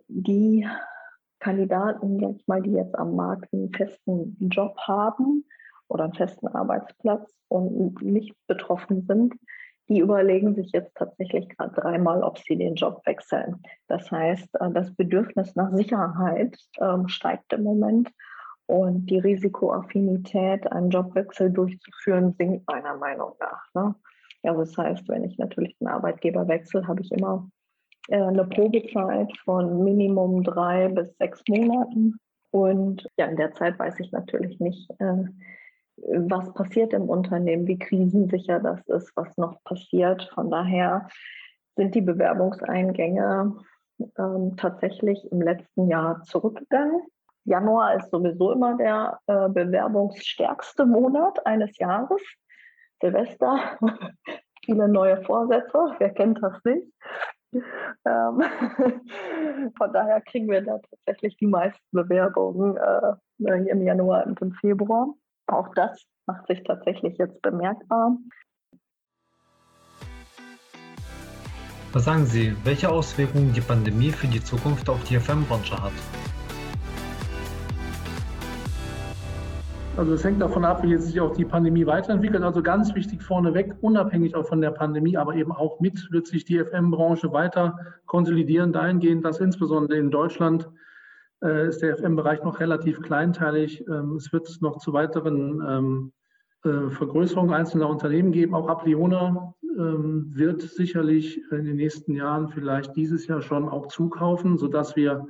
die Kandidaten, sag mal, die jetzt am Markt einen festen Job haben oder einen festen Arbeitsplatz und nicht betroffen sind, die überlegen sich jetzt tatsächlich gerade dreimal, ob sie den Job wechseln. Das heißt, äh, das Bedürfnis nach Sicherheit ähm, steigt im Moment und die Risikoaffinität, einen Jobwechsel durchzuführen, sinkt meiner Meinung nach. Also das heißt, wenn ich natürlich den Arbeitgeber wechsle, habe ich immer äh, eine Probezeit von Minimum drei bis sechs Monaten. Und ja, in der Zeit weiß ich natürlich nicht, äh, was passiert im Unternehmen, wie krisensicher das ist, was noch passiert. Von daher sind die Bewerbungseingänge ähm, tatsächlich im letzten Jahr zurückgegangen. Januar ist sowieso immer der äh, bewerbungsstärkste Monat eines Jahres. Silvester, viele neue Vorsätze, wer kennt das nicht? Ähm, von daher kriegen wir da tatsächlich die meisten Bewerbungen äh, im Januar und im Februar. Auch das macht sich tatsächlich jetzt bemerkbar. Was sagen Sie, welche Auswirkungen die Pandemie für die Zukunft auf die FM-Branche hat? Also es hängt davon ab, wie jetzt sich auch die Pandemie weiterentwickelt. Also ganz wichtig vorneweg, unabhängig auch von der Pandemie, aber eben auch mit, wird sich die FM-Branche weiter konsolidieren, dahingehend, dass insbesondere in Deutschland äh, ist der FM-Bereich noch relativ kleinteilig. Ähm, es wird noch zu weiteren ähm, äh, Vergrößerungen einzelner Unternehmen geben. Auch Apliona ähm, wird sicherlich in den nächsten Jahren, vielleicht dieses Jahr schon auch zukaufen, sodass wir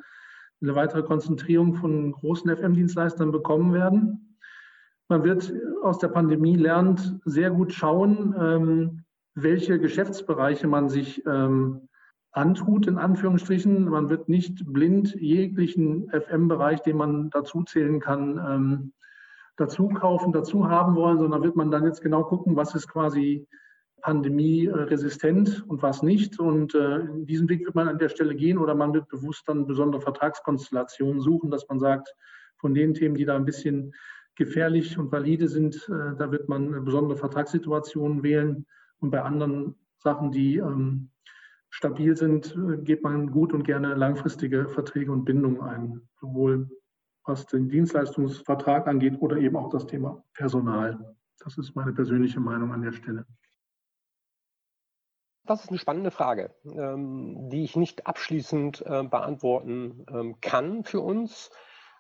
eine weitere Konzentrierung von großen FM-Dienstleistern bekommen werden. Man wird aus der Pandemie lernt sehr gut schauen, welche Geschäftsbereiche man sich antut, in Anführungsstrichen. Man wird nicht blind jeglichen FM-Bereich, den man dazu zählen kann, ähm, dazu kaufen, dazu haben wollen, sondern wird man dann jetzt genau gucken, was ist quasi pandemieresistent und was nicht. Und äh, in diesem Weg wird man an der Stelle gehen oder man wird bewusst dann besondere Vertragskonstellationen suchen, dass man sagt, von den Themen, die da ein bisschen gefährlich und valide sind, äh, da wird man besondere Vertragssituationen wählen. Und bei anderen Sachen, die ähm, stabil sind, geht man gut und gerne langfristige Verträge und Bindungen ein, sowohl was den Dienstleistungsvertrag angeht oder eben auch das Thema Personal. Das ist meine persönliche Meinung an der Stelle. Das ist eine spannende Frage, ähm, die ich nicht abschließend äh, beantworten ähm, kann für uns.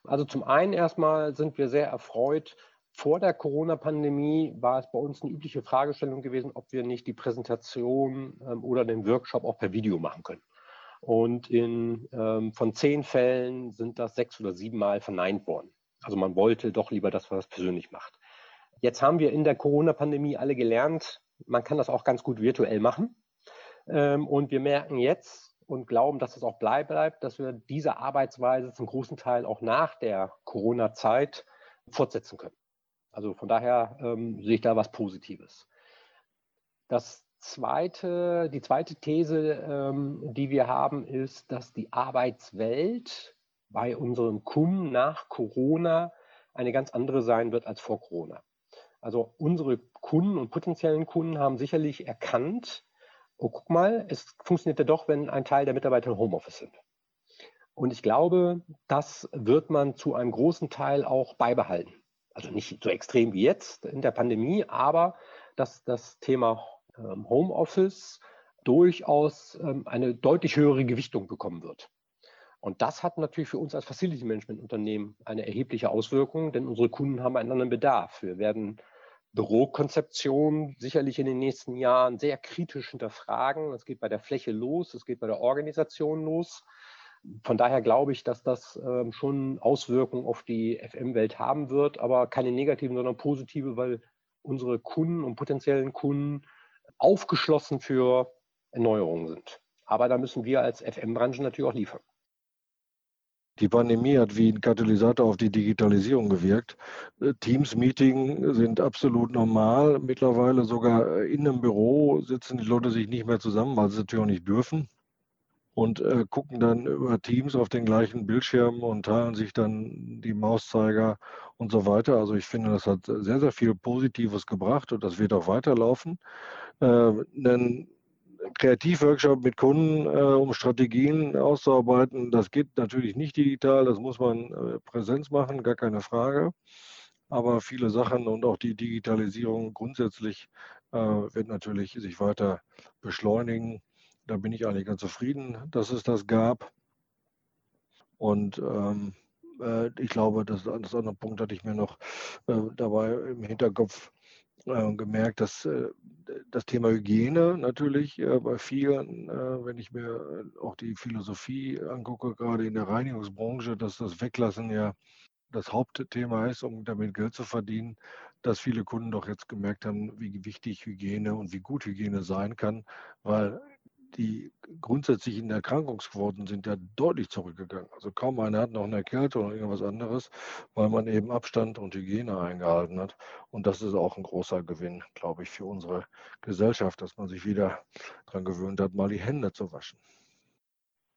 Also zum einen erstmal sind wir sehr erfreut, vor der Corona-Pandemie war es bei uns eine übliche Fragestellung gewesen, ob wir nicht die Präsentation ähm, oder den Workshop auch per Video machen können. Und in, ähm, von zehn Fällen sind das sechs oder sieben Mal verneint worden. Also man wollte doch lieber, dass man das persönlich macht. Jetzt haben wir in der Corona-Pandemie alle gelernt, man kann das auch ganz gut virtuell machen. Ähm, und wir merken jetzt und glauben, dass es auch bleibt, dass wir diese Arbeitsweise zum großen Teil auch nach der Corona-Zeit fortsetzen können. Also von daher ähm, sehe ich da was Positives. Das zweite, die zweite These, ähm, die wir haben, ist, dass die Arbeitswelt bei unseren Kunden nach Corona eine ganz andere sein wird als vor Corona. Also unsere Kunden und potenziellen Kunden haben sicherlich erkannt, oh guck mal, es funktioniert ja doch, wenn ein Teil der Mitarbeiter im Homeoffice sind. Und ich glaube, das wird man zu einem großen Teil auch beibehalten. Also nicht so extrem wie jetzt in der Pandemie, aber dass das Thema ähm, Homeoffice durchaus ähm, eine deutlich höhere Gewichtung bekommen wird. Und das hat natürlich für uns als Facility Management Unternehmen eine erhebliche Auswirkung, denn unsere Kunden haben einen anderen Bedarf. Wir werden Bürokonzeption sicherlich in den nächsten Jahren sehr kritisch hinterfragen. Es geht bei der Fläche los, es geht bei der Organisation los. Von daher glaube ich, dass das ähm, schon Auswirkungen auf die FM-Welt haben wird, aber keine negativen, sondern positive, weil unsere Kunden und potenziellen Kunden aufgeschlossen für Erneuerungen sind. Aber da müssen wir als FM-Branche natürlich auch liefern. Die Pandemie hat wie ein Katalysator auf die Digitalisierung gewirkt. Äh, Teams-Meeting sind absolut normal. Mittlerweile sogar in einem Büro sitzen die Leute sich nicht mehr zusammen, weil sie natürlich auch nicht dürfen. Und äh, gucken dann über Teams auf den gleichen Bildschirm und teilen sich dann die Mauszeiger und so weiter. Also ich finde, das hat sehr, sehr viel Positives gebracht und das wird auch weiterlaufen. Äh, einen Kreativworkshop mit Kunden, äh, um Strategien auszuarbeiten. Das geht natürlich nicht digital, das muss man äh, Präsenz machen, gar keine Frage. Aber viele Sachen und auch die Digitalisierung grundsätzlich äh, wird natürlich sich weiter beschleunigen. Da bin ich eigentlich ganz zufrieden, dass es das gab. Und ähm, äh, ich glaube, das, das andere Punkt hatte ich mir noch äh, dabei im Hinterkopf äh, gemerkt, dass äh, das Thema Hygiene natürlich äh, bei vielen, wenn ich mir auch die Philosophie angucke, gerade in der Reinigungsbranche, dass das Weglassen ja das Hauptthema ist, um damit Geld zu verdienen, dass viele Kunden doch jetzt gemerkt haben, wie wichtig Hygiene und wie gut Hygiene sein kann, weil die grundsätzlichen Erkrankungsquoten sind ja deutlich zurückgegangen. Also kaum einer hat noch eine Erkältung oder irgendwas anderes, weil man eben Abstand und Hygiene eingehalten hat. Und das ist auch ein großer Gewinn, glaube ich, für unsere Gesellschaft, dass man sich wieder daran gewöhnt hat, mal die Hände zu waschen.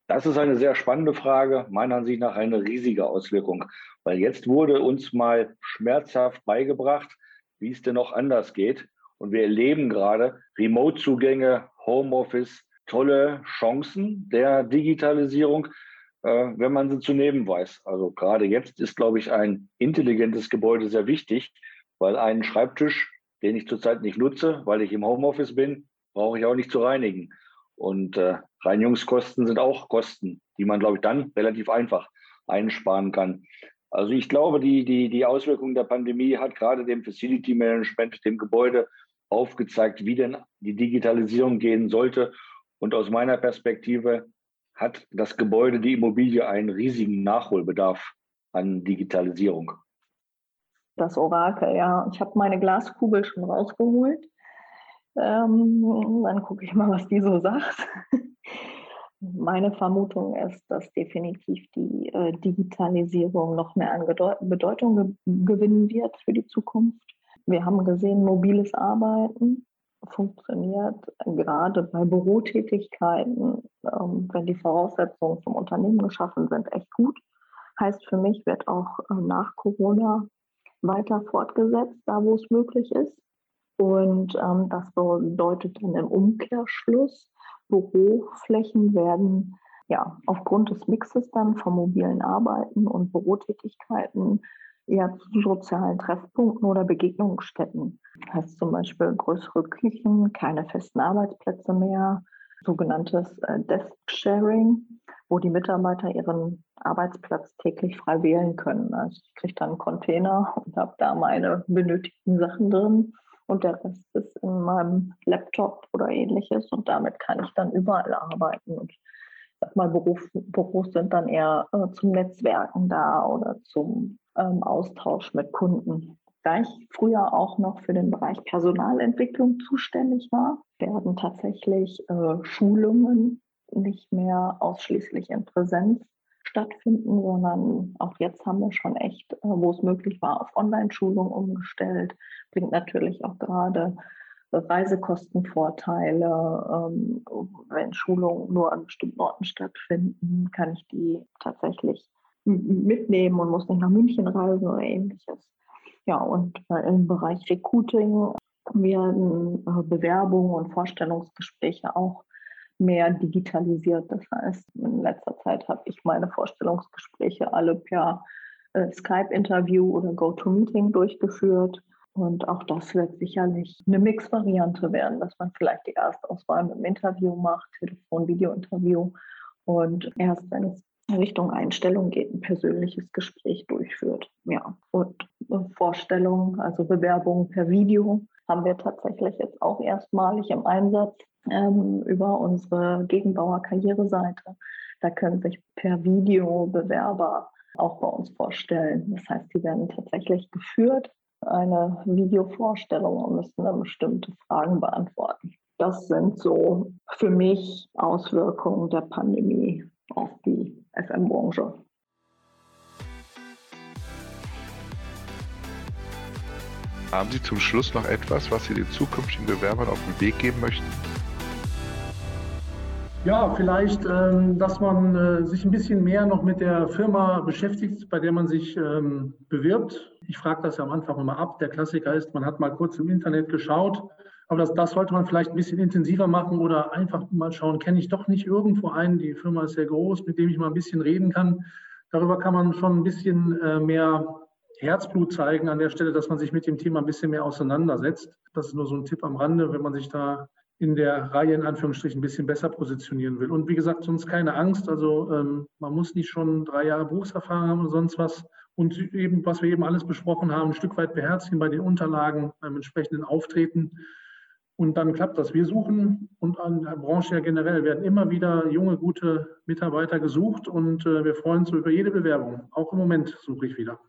Das ist eine sehr spannende Frage, meiner Ansicht nach eine riesige Auswirkung, weil jetzt wurde uns mal schmerzhaft beigebracht, wie es denn noch anders geht. Und wir erleben gerade Remote-Zugänge, Homeoffice, tolle Chancen der Digitalisierung, äh, wenn man sie zu nehmen weiß. Also gerade jetzt ist, glaube ich, ein intelligentes Gebäude sehr wichtig, weil einen Schreibtisch, den ich zurzeit nicht nutze, weil ich im Homeoffice bin, brauche ich auch nicht zu reinigen. Und äh, Reinigungskosten sind auch Kosten, die man, glaube ich, dann relativ einfach einsparen kann. Also ich glaube, die, die, die Auswirkungen der Pandemie hat gerade dem Facility Management, dem Gebäude aufgezeigt, wie denn die Digitalisierung gehen sollte und aus meiner Perspektive hat das Gebäude, die Immobilie, einen riesigen Nachholbedarf an Digitalisierung. Das Orakel, ja. Ich habe meine Glaskugel schon rausgeholt. Ähm, dann gucke ich mal, was die so sagt. Meine Vermutung ist, dass definitiv die äh, Digitalisierung noch mehr an Bedeutung ge gewinnen wird für die Zukunft. Wir haben gesehen, mobiles Arbeiten funktioniert gerade bei Bürotätigkeiten, ähm, wenn die Voraussetzungen zum Unternehmen geschaffen sind, echt gut. Heißt für mich, wird auch äh, nach Corona weiter fortgesetzt, da wo es möglich ist. Und ähm, das bedeutet dann im Umkehrschluss, Büroflächen werden ja aufgrund des Mixes dann von mobilen Arbeiten und Bürotätigkeiten eher zu sozialen Treffpunkten oder Begegnungsstätten. Das heißt zum Beispiel größere Küchen, keine festen Arbeitsplätze mehr, sogenanntes äh, Desk-Sharing, wo die Mitarbeiter ihren Arbeitsplatz täglich frei wählen können. Also ich kriege dann einen Container und habe da meine benötigten Sachen drin und der Rest ist in meinem Laptop oder ähnliches und damit kann ich dann überall arbeiten. Und ich sag mal, Beruf, Büros sind dann eher äh, zum Netzwerken da oder zum ähm, Austausch mit Kunden. Da ich früher auch noch für den Bereich Personalentwicklung zuständig war, werden tatsächlich äh, Schulungen nicht mehr ausschließlich in Präsenz stattfinden, sondern auch jetzt haben wir schon echt, äh, wo es möglich war, auf Online-Schulungen umgestellt. Bringt natürlich auch gerade Reisekostenvorteile. Ähm, wenn Schulungen nur an bestimmten Orten stattfinden, kann ich die tatsächlich mitnehmen und muss nicht nach München reisen oder ähnliches. Ja, und äh, im Bereich Recruiting werden äh, Bewerbungen und Vorstellungsgespräche auch mehr digitalisiert. Das heißt, in letzter Zeit habe ich meine Vorstellungsgespräche alle per äh, Skype-Interview oder GoToMeeting durchgeführt. Und auch das wird sicherlich eine Mix-Variante werden, dass man vielleicht die Erstauswahl mit dem Interview macht, Telefon, Video-Interview und erst wenn es Richtung Einstellung geht, ein persönliches Gespräch durchführt. Ja, und Vorstellung, also Bewerbung per Video haben wir tatsächlich jetzt auch erstmalig im Einsatz ähm, über unsere Gegenbauer Karriereseite. Da können sich per Video Bewerber auch bei uns vorstellen. Das heißt, die werden tatsächlich geführt, eine Videovorstellung und müssen dann bestimmte Fragen beantworten. Das sind so für mich Auswirkungen der Pandemie auf die FM-Branche. Haben Sie zum Schluss noch etwas, was Sie den zukünftigen Bewerbern auf den Weg geben möchten? Ja, vielleicht, ähm, dass man äh, sich ein bisschen mehr noch mit der Firma beschäftigt, bei der man sich ähm, bewirbt. Ich frage das ja am Anfang immer ab. Der Klassiker ist, man hat mal kurz im Internet geschaut, aber das, das sollte man vielleicht ein bisschen intensiver machen oder einfach mal schauen, kenne ich doch nicht irgendwo einen, die Firma ist sehr groß, mit dem ich mal ein bisschen reden kann. Darüber kann man schon ein bisschen äh, mehr Herzblut zeigen an der Stelle, dass man sich mit dem Thema ein bisschen mehr auseinandersetzt. Das ist nur so ein Tipp am Rande, wenn man sich da in der Reihe in Anführungsstrichen ein bisschen besser positionieren will. Und wie gesagt, sonst keine Angst. Also ähm, man muss nicht schon drei Jahre Berufserfahrung haben oder sonst was. Und eben, was wir eben alles besprochen haben, ein Stück weit beherzigen bei den Unterlagen, beim entsprechenden Auftreten. Und dann klappt das. Wir suchen und an der Branche ja generell werden immer wieder junge, gute Mitarbeiter gesucht und äh, wir freuen uns über jede Bewerbung. Auch im Moment suche ich wieder.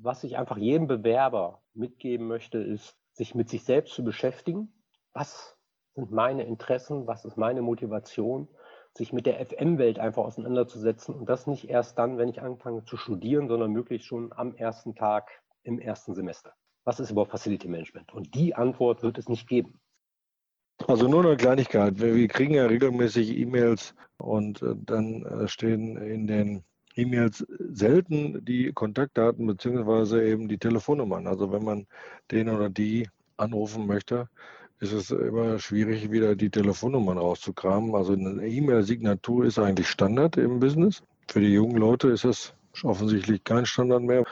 Was ich einfach jedem Bewerber mitgeben möchte, ist, sich mit sich selbst zu beschäftigen was sind meine Interessen, was ist meine Motivation, sich mit der FM-Welt einfach auseinanderzusetzen und das nicht erst dann, wenn ich anfange zu studieren, sondern möglichst schon am ersten Tag im ersten Semester. Was ist überhaupt Facility Management? Und die Antwort wird es nicht geben. Also nur eine Kleinigkeit. Wir, kriegen ja regelmäßig E-Mails und äh, dann äh, stehen in den E-Mails selten die Kontaktdaten beziehungsweise eben die Telefonnummern. Also wenn man den oder die anrufen möchte, ist es immer schwierig, wieder die Telefonnummern rauszukramen. Also eine E-Mail-Signatur ist eigentlich Standard im Business. Für die jungen Leute ist es offensichtlich kein Standard mehr.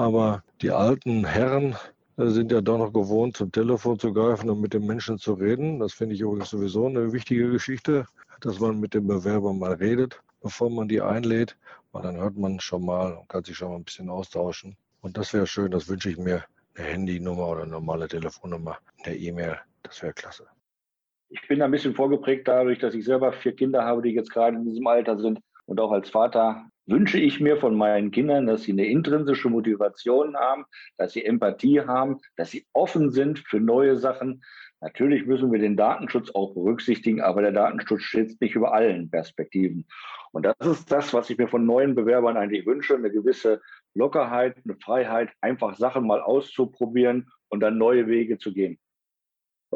Aber die alten Herren äh, sind ja doch noch gewohnt, zum Telefon zu greifen und mit den Menschen zu reden. Das finde ich übrigens sowieso eine wichtige Geschichte, dass man mit dem Bewerber mal redet, bevor man die einlädt. Und dann hört man schon mal und kann sich schon mal ein bisschen austauschen. Und das wäre schön, das wünsche ich mir, eine Handynummer oder eine normale Telefonnummer, eine E-Mail das wäre klasse. Ich bin ein bisschen vorgeprägt dadurch, dass ich selber vier Kinder habe, die jetzt gerade in diesem Alter sind. Und auch als Vater wünsche ich mir von meinen Kindern, dass sie eine intrinsische Motivation haben, dass sie Empathie haben, dass sie offen sind für neue Sachen. Natürlich müssen wir den Datenschutz auch berücksichtigen, aber der Datenschutz steht nicht über allen Perspektiven. Und das ist das, was ich mir von neuen Bewerbern eigentlich wünsche, eine gewisse Lockerheit, eine Freiheit, einfach Sachen mal auszuprobieren und dann neue Wege zu gehen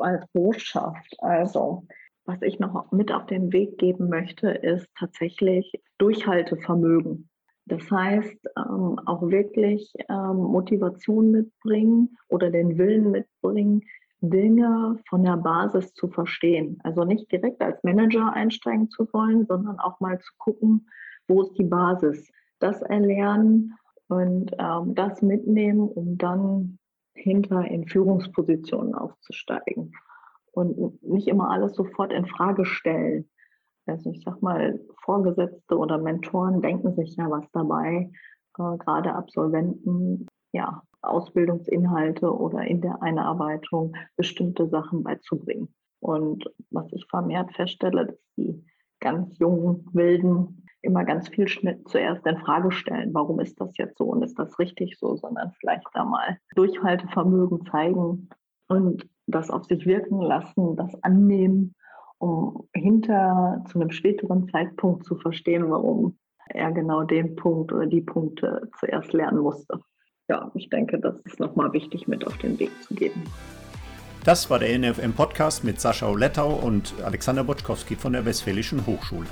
als Botschaft. Also, was ich noch mit auf den Weg geben möchte, ist tatsächlich Durchhaltevermögen. Das heißt, ähm, auch wirklich ähm, Motivation mitbringen oder den Willen mitbringen, Dinge von der Basis zu verstehen. Also nicht direkt als Manager einsteigen zu wollen, sondern auch mal zu gucken, wo ist die Basis. Das erlernen und ähm, das mitnehmen, um dann hinter in Führungspositionen aufzusteigen und nicht immer alles sofort in Frage stellen. Also ich sag mal, Vorgesetzte oder Mentoren denken sich ja was dabei, äh, gerade Absolventen, ja, Ausbildungsinhalte oder in der Einarbeitung bestimmte Sachen beizubringen. Und was ich vermehrt feststelle, dass die ganz jungen Wilden immer ganz viel Schnitt zuerst in Frage stellen. Warum ist das jetzt so und ist das richtig so, sondern vielleicht da mal Durchhaltevermögen zeigen und das auf sich wirken lassen, das annehmen, um hinter zu einem späteren Zeitpunkt zu verstehen, warum er genau den Punkt oder die Punkte zuerst lernen musste. Ja, ich denke, das ist nochmal wichtig mit auf den Weg zu geben. Das war der NFM Podcast mit Sascha Olettau und Alexander Botschkowski von der Westfälischen Hochschule.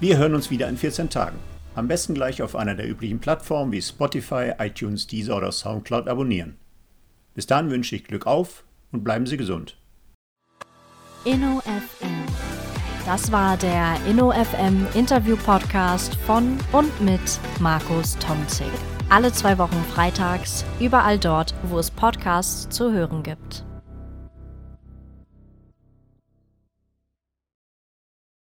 Wir hören uns wieder in 14 Tagen. Am besten gleich auf einer der üblichen Plattformen wie Spotify, iTunes, Deezer oder Soundcloud abonnieren. Bis dahin wünsche ich Glück auf und bleiben Sie gesund. InnoFM. Das war der InnoFM Interview Podcast von und mit Markus Tomzig. Alle zwei Wochen freitags, überall dort, wo es Podcasts zu hören gibt.